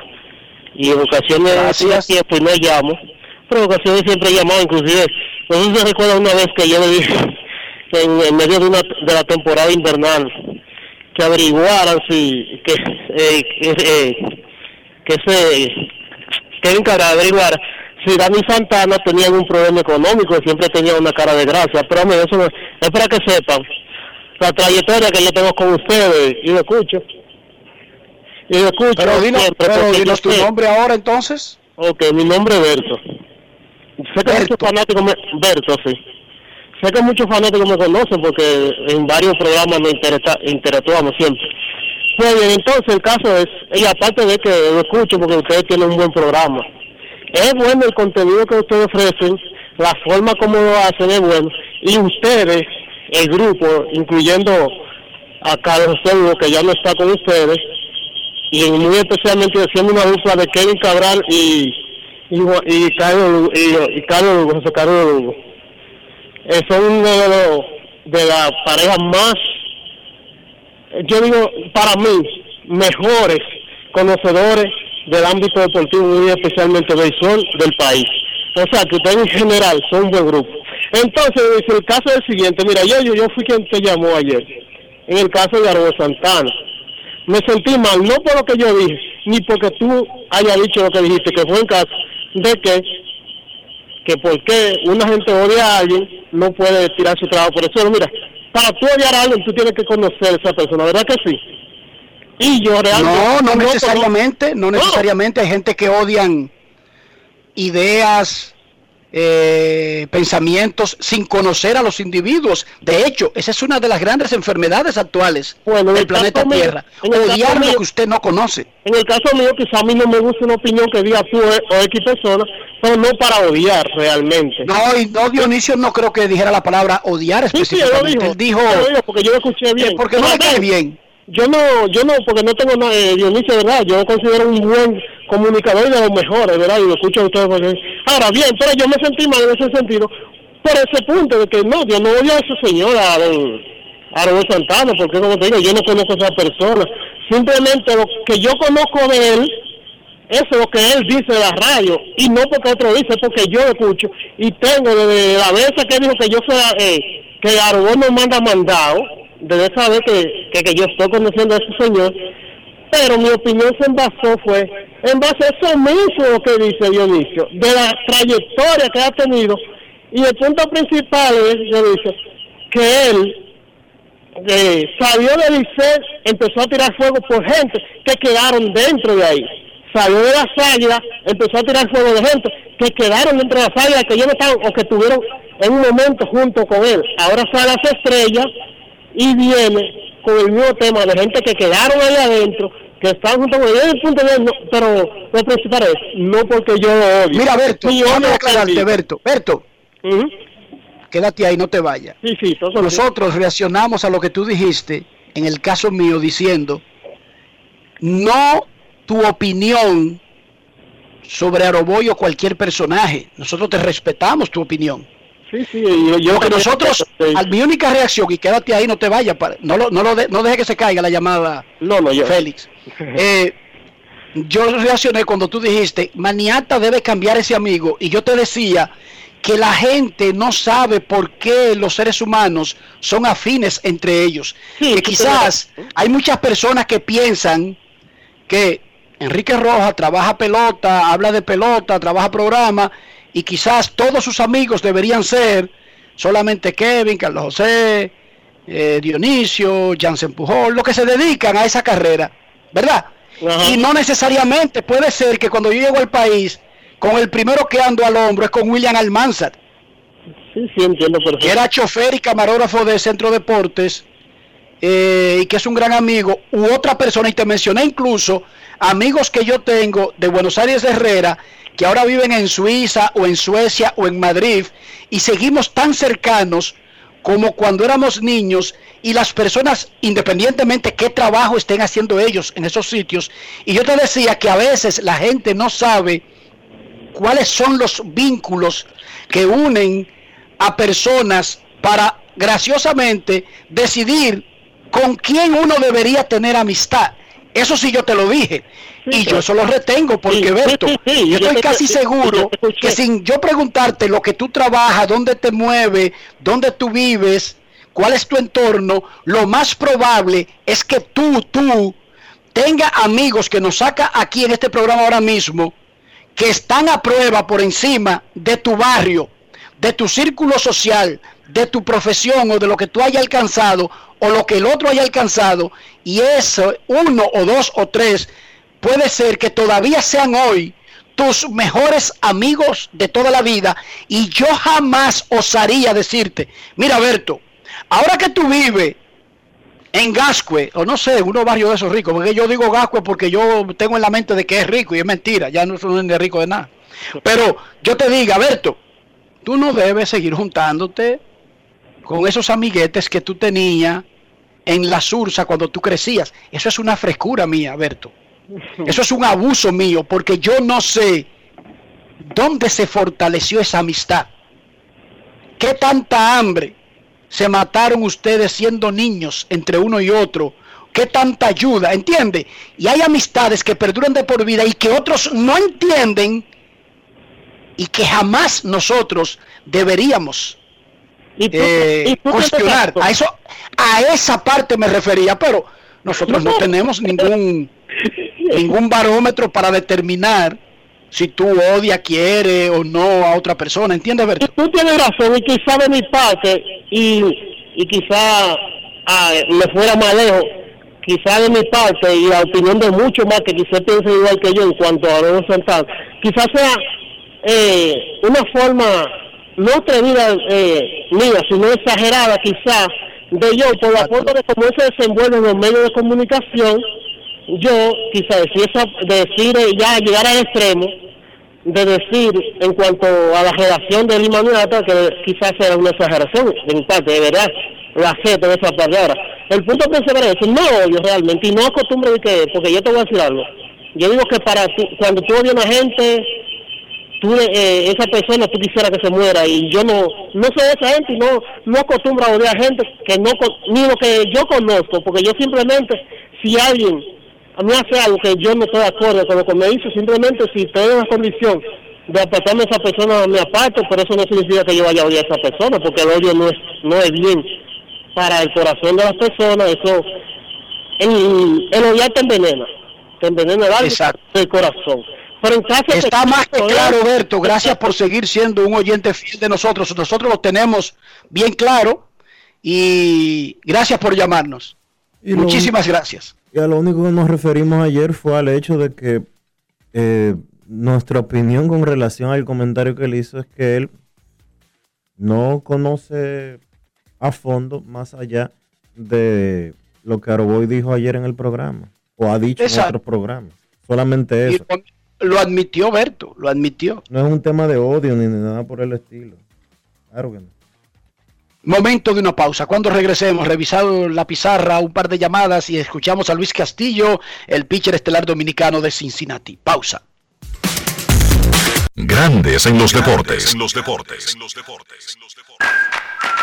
Y en ocasiones hacía tiempo y no llamo, pero en ocasiones siempre he llamado, inclusive, no sé si se recuerda una vez que yo le dije en, en medio de, una, de la temporada invernal que averiguaran si, que, eh, que, eh, que se, que encargara de averiguar si Dani Santana tenía algún problema económico, siempre tenía una cara de gracia, pero hombre, eso no- es para que sepan la trayectoria que yo tengo con ustedes y lo escucho. Y lo escucho Pero dinos, siempre, pero dinos tu sé- nombre ahora entonces. Ok, mi nombre es Berto. Sé que muchos fanáticos me... Berto, sí. Sé que muchos fanáticos me conocen porque en varios programas nos interesa- interactuamos siempre. Pues bien, entonces el caso es, y aparte de que lo escucho porque ustedes tienen un buen programa, es bueno el contenido que ustedes ofrecen, la forma como lo hacen es bueno, y ustedes, el grupo, incluyendo a Carlos Hugo, que ya no está con ustedes, y muy especialmente haciendo una dupla de Kevin Cabral y y, y Carlos y, y Carlos Lugo, José Carlos Lugo. Son uno de, los- de las parejas más yo digo para mí mejores conocedores del ámbito deportivo muy especialmente béisbol del país o sea que ustedes en general son un buen grupo entonces el caso es el siguiente mira yo yo, yo fui quien te llamó ayer en el caso de Arbo Santana me sentí mal, no por lo que yo dije, ni porque tú hayas dicho lo que dijiste, que fue en caso de que, que porque una gente odia a alguien, no puede tirar su trabajo por eso. Mira, para tú odiar a alguien, tú tienes que conocer a esa persona, ¿verdad que sí? Y yo realmente... No, no necesariamente, no necesariamente. Hay gente que odian ideas, eh, pensamientos sin conocer a los individuos. De hecho, esa es una de las grandes enfermedades actuales Bueno, del el planeta mío- Tierra. Odiar lo que usted no conoce. En el caso mío, quizá a mí no me gusta una opinión que diga tú o X persona, pero no para odiar realmente. No, y no, Dionisio no creo que dijera la palabra odiar Sí, sí, él lo específicamente. dijo. Él porque yo lo escuché bien. porque no le cae bien. Yo no, yo no, porque no tengo nada, eh, Dionisio, ¿verdad? Yo considero un buen comunicador y de los mejores, ¿verdad? Y lo escucho a ustedes. Porque... Ahora bien, pero yo me sentí mal en ese sentido, por ese punto de que no, yo no odio a ese señor, a don, Santana, porque como te digo, yo no conozco a esa persona. Simplemente lo que yo conozco de él, eso es lo que él dice de la radio, y no porque otro dice, porque yo lo escucho, y tengo desde la vez que dijo que yo soy, eh, que Aragón nos manda mandado, desde esa vez que, que, que yo estoy conociendo a ese señor, pero mi opinión se envasó fue, en base a eso mismo que dice Dionisio, de la trayectoria que ha tenido, y el punto principal es, Dionisio, que él eh, salió de Licey, empezó a tirar fuego por gente que quedaron dentro de ahí. Salió de las águilas, empezó a tirar fuego de gente que quedaron dentro de las águilas, que ellos no estaban o que estuvieron en un momento junto con él. Ahora sale las estrellas y viene con el mismo tema de gente que quedaron ahí adentro, que están junto con él. Desde el punto de no, pero lo principal es, no porque yo lo odio. Mira, Berto, yo lo aclararte. Berto. Berto, quédate ahí, no te vayas. Sí, sí, todo Nosotros reaccionamos a lo que tú dijiste, en el caso mío, diciendo, no tu opinión sobre Aroboy o cualquier personaje. Nosotros te respetamos tu opinión. Sí, sí, yo, nosotros, al mi única reacción, y quédate ahí, no te vayas, no, lo, no, lo de- no deje que se caiga la llamada, no, no, yo. Félix. Eh, yo reaccioné cuando tú dijiste, Maniata debe cambiar ese amigo, y yo te decía que la gente no sabe por qué los seres humanos son afines entre ellos. que quizás hay muchas personas que piensan que Enrique Rojas trabaja pelota, habla de pelota, trabaja programa, y quizás todos sus amigos deberían ser solamente Kevin, Carlos José, eh, Dionisio, Jansen Pujol, los que se dedican a esa carrera, ¿verdad? Y no necesariamente puede ser que cuando yo llego al país, con el primero que ando al hombro es con William Almanzar, Sí, sí, entiendo perfecto. que era chofer y camarógrafo de Centro Deportes, eh, y que es un gran amigo, u otra persona, y te mencioné incluso amigos que yo tengo de Buenos Aires de Herrera, que ahora viven en Suiza o en Suecia o en Madrid, y seguimos tan cercanos como cuando éramos niños y las personas, independientemente qué trabajo estén haciendo ellos en esos sitios, y yo te decía que a veces la gente no sabe cuáles son los vínculos que unen a personas para graciosamente decidir con quién uno debería tener amistad. Eso sí yo te lo dije. y yo eso lo retengo porque, Berto, yo estoy casi seguro que sin yo preguntarte lo que tú trabajas, dónde te mueves, dónde tú vives, cuál es tu entorno, lo más probable es que tú, tú, tenga amigos que nos saca aquí en este programa ahora mismo, que están a prueba por encima de tu barrio, de tu círculo social, de tu profesión o de lo que tú hayas alcanzado o lo que el otro haya alcanzado, y eso, uno o dos o tres, puede ser que todavía sean hoy tus mejores amigos de toda la vida, y yo jamás osaría decirte, mira Berto, ahora que tú vives en Gascue, o no sé, uno barrio de esos ricos, porque yo digo Gascue porque yo tengo en la mente de que es rico y es mentira, ya no son de rico de nada. Pero yo te diga, Berto, tú no debes seguir juntándote con esos amiguetes que tú tenías en la sursa cuando tú crecías. Eso es una frescura mía, Berto. Eso es un abuso mío, porque yo no sé dónde se fortaleció esa amistad. ¿Qué tanta hambre se mataron ustedes siendo niños entre uno y otro? ¿Qué tanta ayuda? ¿Entiende? Y hay amistades que perduran de por vida y que otros no entienden y que jamás nosotros deberíamos eh, cuestionar. A eso, a esa parte me refería, pero nosotros no, tenemos ningún ningún barómetro para determinar si tú odias, quiere o no a otra persona, ¿entiendes, Berto? Tú tienes razón y quizá de mi parte y, y quizá ah, me fuera más lejos, quizá de mi parte y la opinión de muchos más que quizá piensen igual que yo en cuanto a los Santana, quizás sea eh, una forma no atrevida eh, mía, sino exagerada quizás de yo por la forma de cómo se desenvuelve en los medios de comunicación yo quizá decir, decir ya llegar al extremo de decir en cuanto a la relación de Lima que quizás sea una exageración de parte, de verdad, la acepto de esa palabra. El punto se es no odio realmente y no acostumbro de que, porque yo te voy a decir algo. Yo digo que para ti, cuando tú odias a una gente, tú, eh, esa persona tú quisieras que se muera y yo no no soy esa gente y no, no acostumbro a odiar a gente que no, ni lo que yo conozco, porque yo simplemente, si alguien a mí hace algo que yo no estoy de acuerdo con lo que me hizo, simplemente si estoy en la condición de apartarme a esa persona, me aparto, pero eso no significa que yo vaya a odiar a esa persona, porque el odio no es, no es bien para el corazón de las personas, eso, el, el odiar te envenena, te envenena el alma el corazón. Pero en caso Está más que claro, Berto, gracias por seguir siendo un oyente fiel de nosotros, nosotros lo tenemos bien claro y gracias por llamarnos. Muchísimas gracias. Y a lo único que nos referimos ayer fue al hecho de que eh, nuestra opinión con relación al comentario que él hizo es que él no conoce a fondo más allá de lo que Aroboy dijo ayer en el programa o ha dicho en otros programas. Solamente eso. Lo admitió Berto, lo admitió. No es un tema de odio ni de nada por el estilo. Claro que no. Momento de una pausa. Cuando regresemos, revisado la pizarra, un par de llamadas y escuchamos a Luis Castillo, el pitcher estelar dominicano de Cincinnati. Pausa. Grandes en los deportes. En los deportes. En los deportes.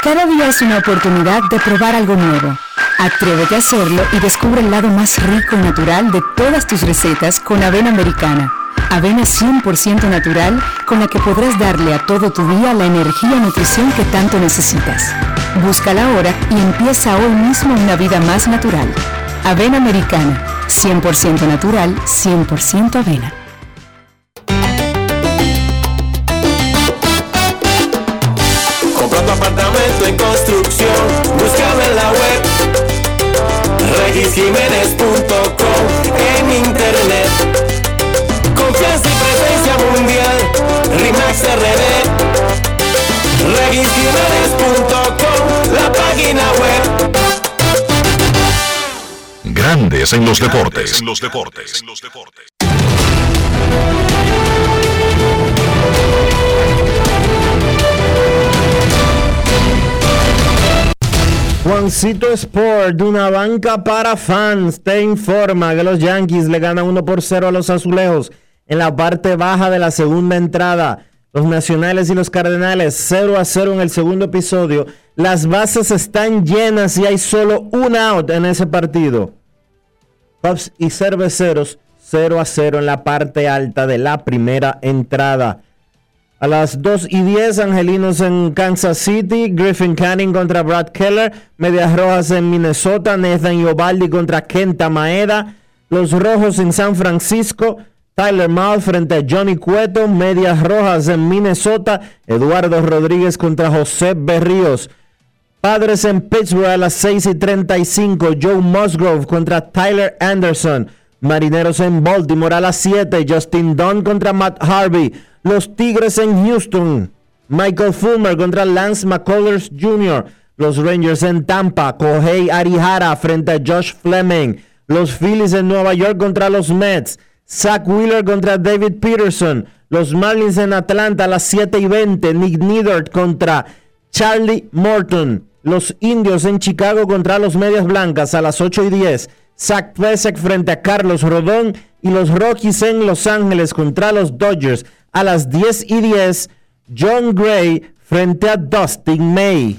Cada día es una oportunidad de probar algo nuevo. Atrévete a hacerlo y descubre el lado más rico y natural de todas tus recetas con avena americana. Avena 100% natural con la que podrás darle a todo tu día la energía y nutrición que tanto necesitas. Búscala ahora y empieza hoy mismo una vida más natural. Avena Americana, 100% natural, 100% avena. Comprando apartamento en construcción, búscame en la web regisjiménez.com en internet mundial, RIMAX RD, regisjiménez.com, la página web. Grandes en los deportes. En los deportes. En los deportes. Juancito Sport, de una banca para fans, te informa que los Yankees le ganan 1 por 0 a los Azulejos en la parte baja de la segunda entrada. Los Nacionales y los Cardenales 0 a 0 en el segundo episodio. Las bases están llenas y hay solo un out en ese partido. Cubs y Cerveceros 0 a 0 en la parte alta de la primera entrada. A las 2 y 10, Angelinos en Kansas City, Griffin Canning contra Brad Keller, Medias Rojas en Minnesota, Nathan Iovaldi contra Kenta Maeda, Los Rojos en San Francisco, Tyler Mal frente a Johnny Cueto, Medias Rojas en Minnesota, Eduardo Rodríguez contra José Berríos. Padres en Pittsburgh a las 6 y 35, Joe Musgrove contra Tyler Anderson. Marineros en Baltimore a las 7, Justin Dunn contra Matt Harvey. Los Tigres en Houston, Michael Fulmer contra Lance McCullers Jr. Los Rangers en Tampa, Kohei Arihara frente a Josh Fleming. Los Phillies en Nueva York contra los Mets. Zach Wheeler contra David Peterson. Los Marlins en Atlanta a las 7 y 20. Nick Needhart contra Charlie Morton. Los Indios en Chicago contra los Medias Blancas a las 8 y 10. Zach Plesak frente a Carlos Rodón. Y los Rockies en Los Ángeles contra los Dodgers a las 10 y 10. John Gray frente a Dustin May.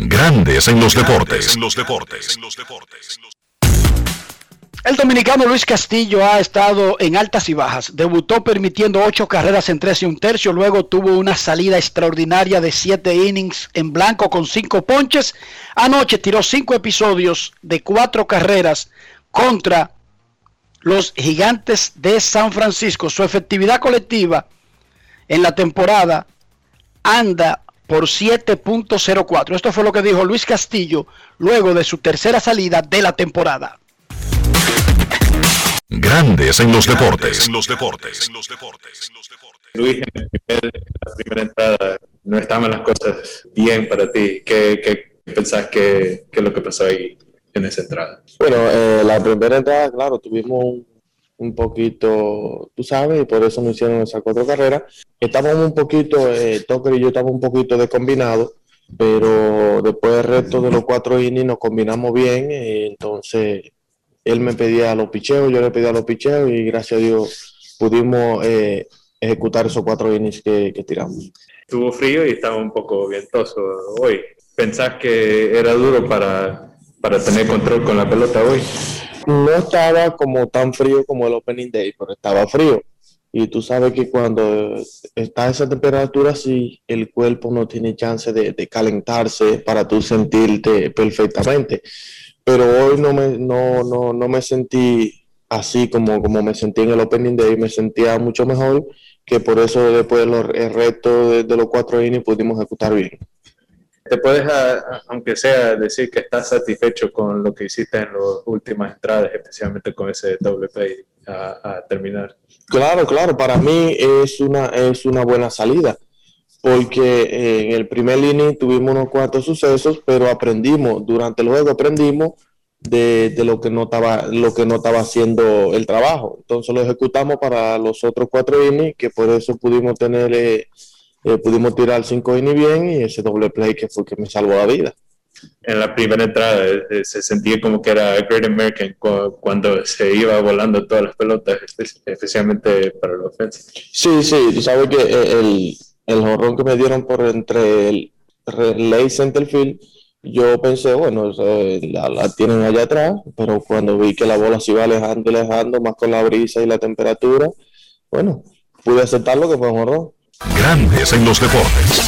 Grandes en los deportes. En los deportes. El dominicano Luis Castillo ha estado en altas y bajas. Debutó permitiendo ocho carreras en tres y un tercio. Luego tuvo una salida extraordinaria de siete innings en blanco con cinco ponches. Anoche tiró cinco episodios de cuatro carreras contra los gigantes de San Francisco. Su efectividad colectiva en la temporada anda por 7.04. Esto fue lo que dijo Luis Castillo luego de su tercera salida de la temporada. Grandes en los deportes. En los deportes. Luis, en, la primera entrada no estaban las cosas bien para ti. ¿Qué, qué pensás que, es lo que pasó ahí en esa entrada? Bueno, eh, la primera entrada, claro, tuvimos un, un, poquito, tú sabes, y por eso nos hicieron esas cuatro carreras. Estábamos un poquito, eh, Tucker y yo estábamos un poquito descombinados, pero después del resto de los cuatro innings nos combinamos bien, eh, entonces él me pedía los picheos, yo le pedía los picheos y gracias a Dios pudimos eh, ejecutar esos cuatro innings que, tiramos. Estuvo frío y estaba un poco vientoso hoy. ¿Pensás que era duro para, para tener control con la pelota hoy? No estaba como tan frío como el Opening Day, pero estaba frío. Y tú sabes que cuando está a esa temperatura, sí, el cuerpo no tiene chance de, de calentarse para tú sentirte perfectamente pero hoy no me, no, no, no me sentí así como, como me sentí en el Opening Day, me sentía mucho mejor, que por eso después el resto de, los cuatro innings pudimos ejecutar bien. ¿Te puedes, aunque sea, decir que estás satisfecho con lo que hiciste en las últimas entradas, especialmente con ese doble play a, terminar? Claro, claro, para mí es una, es una buena salida porque en el primer inning tuvimos unos cuantos sucesos, pero aprendimos, durante el juego aprendimos de, lo, que no estaba, lo que no estaba haciendo el trabajo. Entonces lo ejecutamos para los otros cuatro innings, que por eso pudimos tener, eh, eh, pudimos tirar cinco innings bien y ese doble play que fue que me salvó la vida. En la primera entrada se sentía como que era Great American cuando se iba volando todas las pelotas, especialmente para la ofensa. Sí, sí, tú sabes que el, el jorrón que me dieron por entre el relay centerfield, yo pensé, bueno, la, tienen allá atrás, pero cuando vi que la bola se iba alejando y alejando, más con la brisa y la temperatura, bueno, pude aceptar lo que fue un jorrón. Grandes en los deportes.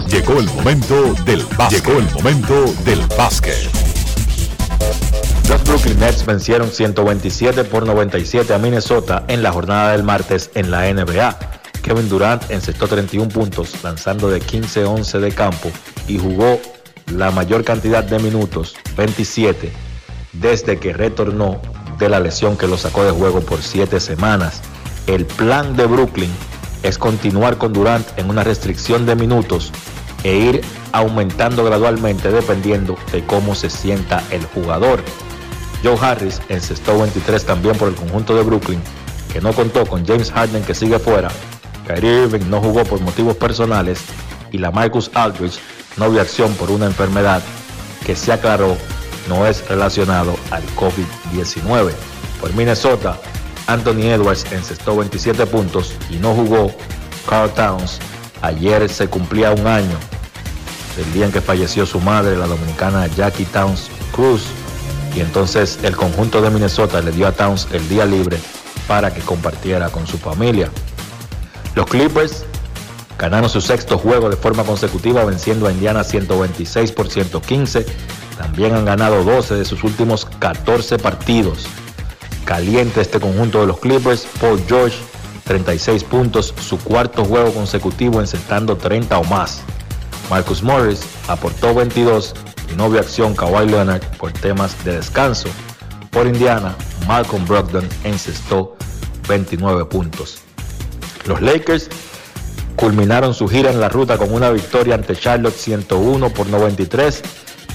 llegó el momento del básquet. Llegó el momento del básquet. Los Brooklyn Nets vencieron 127 por 97 a Minnesota en la jornada del martes en la NBA. Kevin Durant encestó 31 puntos, lanzando de 15-11 de campo y jugó la mayor cantidad de minutos, 27, desde que retornó de la lesión que lo sacó de juego por 7 semanas. El plan de Brooklyn es continuar con Durant en una restricción de minutos e ir aumentando gradualmente dependiendo de cómo se sienta el jugador. Joe Harris encestó 23 también por el conjunto de Brooklyn, que no contó con James Harden que sigue fuera. Kyrie Irving no jugó por motivos personales y la Marcus Aldridge no vio acción por una enfermedad que se aclaró no es relacionado al COVID-19. Por Minnesota, Anthony Edwards encestó 27 puntos y no jugó Carl Towns. Ayer se cumplía un año del día en que falleció su madre, la dominicana Jackie Towns Cruz. Y entonces el conjunto de Minnesota le dio a Towns el día libre para que compartiera con su familia. Los Clippers ganaron su sexto juego de forma consecutiva venciendo a Indiana 126 por 115. También han ganado 12 de sus últimos 14 partidos. Caliente este conjunto de los Clippers. Paul George 36 puntos, su cuarto juego consecutivo encestando 30 o más. Marcus Morris aportó 22 y no vio acción Kawhi Leonard por temas de descanso. Por Indiana, Malcolm Brogdon encestó 29 puntos. Los Lakers culminaron su gira en la ruta con una victoria ante Charlotte 101 por 93.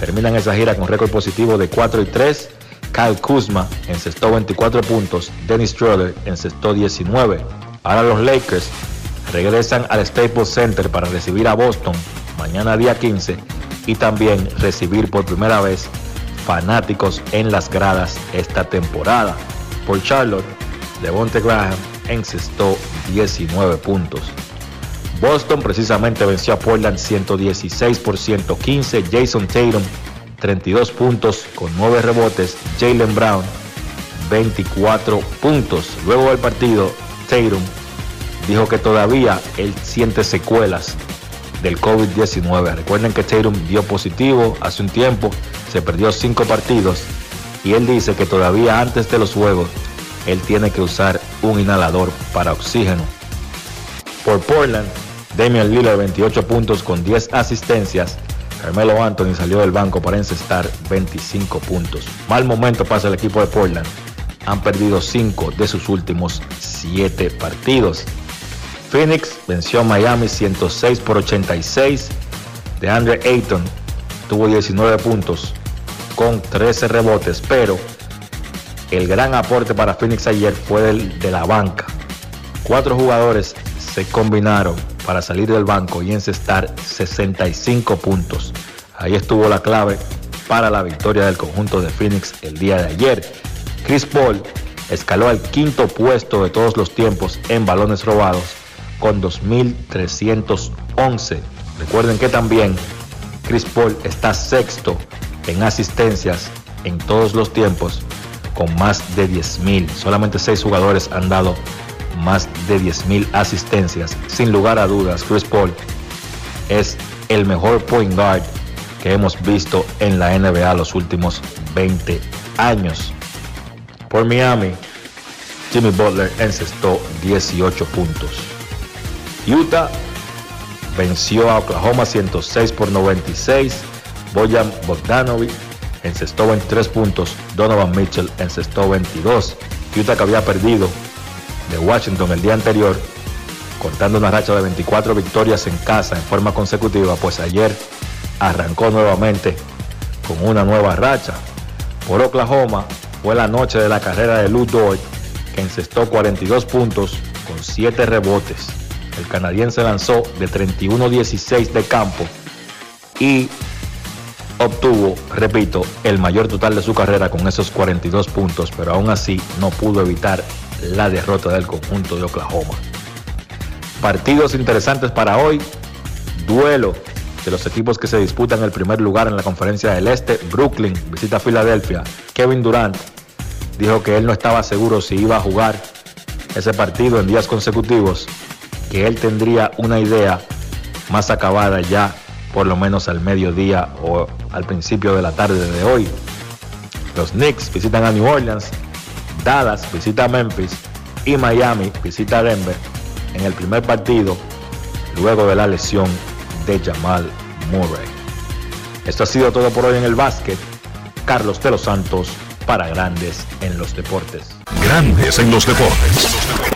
Terminan esa gira con récord positivo de 4 y 3. Kyle Kuzma encestó 24 puntos, Dennis Schroeder encestó 19. Ahora los Lakers regresan al Staples Center para recibir a Boston mañana día 15 y también recibir por primera vez fanáticos en las gradas esta temporada. Por Charlotte, Devonte Graham encestó 19 puntos. Boston precisamente venció a Portland 116 por 115. Jason Tatum 32 puntos con 9 rebotes. Jalen Brown 24 puntos. Luego del partido, Tatum dijo que todavía él siente secuelas del COVID-19. Recuerden que Tatum dio positivo hace un tiempo, se perdió 5 partidos y él dice que todavía antes de los juegos él tiene que usar un inhalador para oxígeno. Por Portland, Damian Lillard 28 puntos con 10 asistencias. Carmelo Anthony salió del banco para encestar 25 puntos. Mal momento pasa el equipo de Portland. Han perdido 5 de sus últimos 7 partidos. Phoenix venció a Miami 106 por 86. De Andre Ayton tuvo 19 puntos con 13 rebotes, pero el gran aporte para Phoenix ayer fue el de la banca. Cuatro jugadores se combinaron para salir del banco y encestar 65 puntos. Ahí estuvo la clave para la victoria del conjunto de Phoenix el día de ayer. Chris Paul escaló al quinto puesto de todos los tiempos en balones robados con 2.311. Recuerden que también Chris Paul está sexto en asistencias en todos los tiempos con más de 10.000. Solamente seis jugadores han dado más de 10.000 asistencias. Sin lugar a dudas, Chris Paul es el mejor point guard que hemos visto en la NBA los últimos 20 años. Por Miami, Jimmy Butler encestó 18 puntos. Utah venció a Oklahoma 106 por 96. Boyan Bogdanovic encestó 23 puntos, Donovan Mitchell encestó 22. Utah que había perdido de Washington el día anterior, contando una racha de 24 victorias en casa en forma consecutiva, pues ayer arrancó nuevamente con una nueva racha. Por Oklahoma fue la noche de la carrera de Lou Dort, que encestó 42 puntos con 7 rebotes. El canadiense lanzó de 31-16 de campo y obtuvo, repito, el mayor total de su carrera con esos 42 puntos, pero aún así no pudo evitar la derrota del conjunto de Oklahoma. Partidos interesantes para hoy. Duelo de los equipos que se disputan el primer lugar en la conferencia del Este. Brooklyn visita Filadelfia. Kevin Durant dijo que él no estaba seguro si iba a jugar ese partido en días consecutivos, que él tendría una idea más acabada ya por lo menos al mediodía o al principio de la tarde de hoy. Los Knicks visitan a New Orleans, Dallas visita Memphis y Miami visita Denver en el primer partido luego de la lesión de Jamal Murray. Esto ha sido todo por hoy en el básquet. Carlos de los Santos para Grandes en los Deportes. Grandes en los Deportes.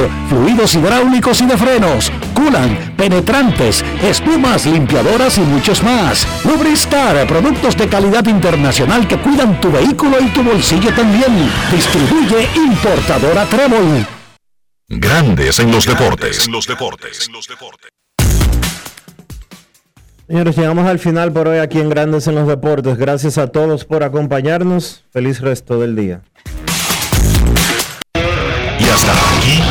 motor fluidos hidráulicos y de frenos, culan, penetrantes, espumas, limpiadoras y muchos más. Lubristar, productos de calidad internacional que cuidan tu vehículo y tu bolsillo también. Distribuye importadora Trébol. Grandes en los deportes. los deportes. Señores, llegamos al final por hoy aquí en Grandes en los Deportes. Gracias a todos por acompañarnos. Feliz resto del día. Y hasta aquí,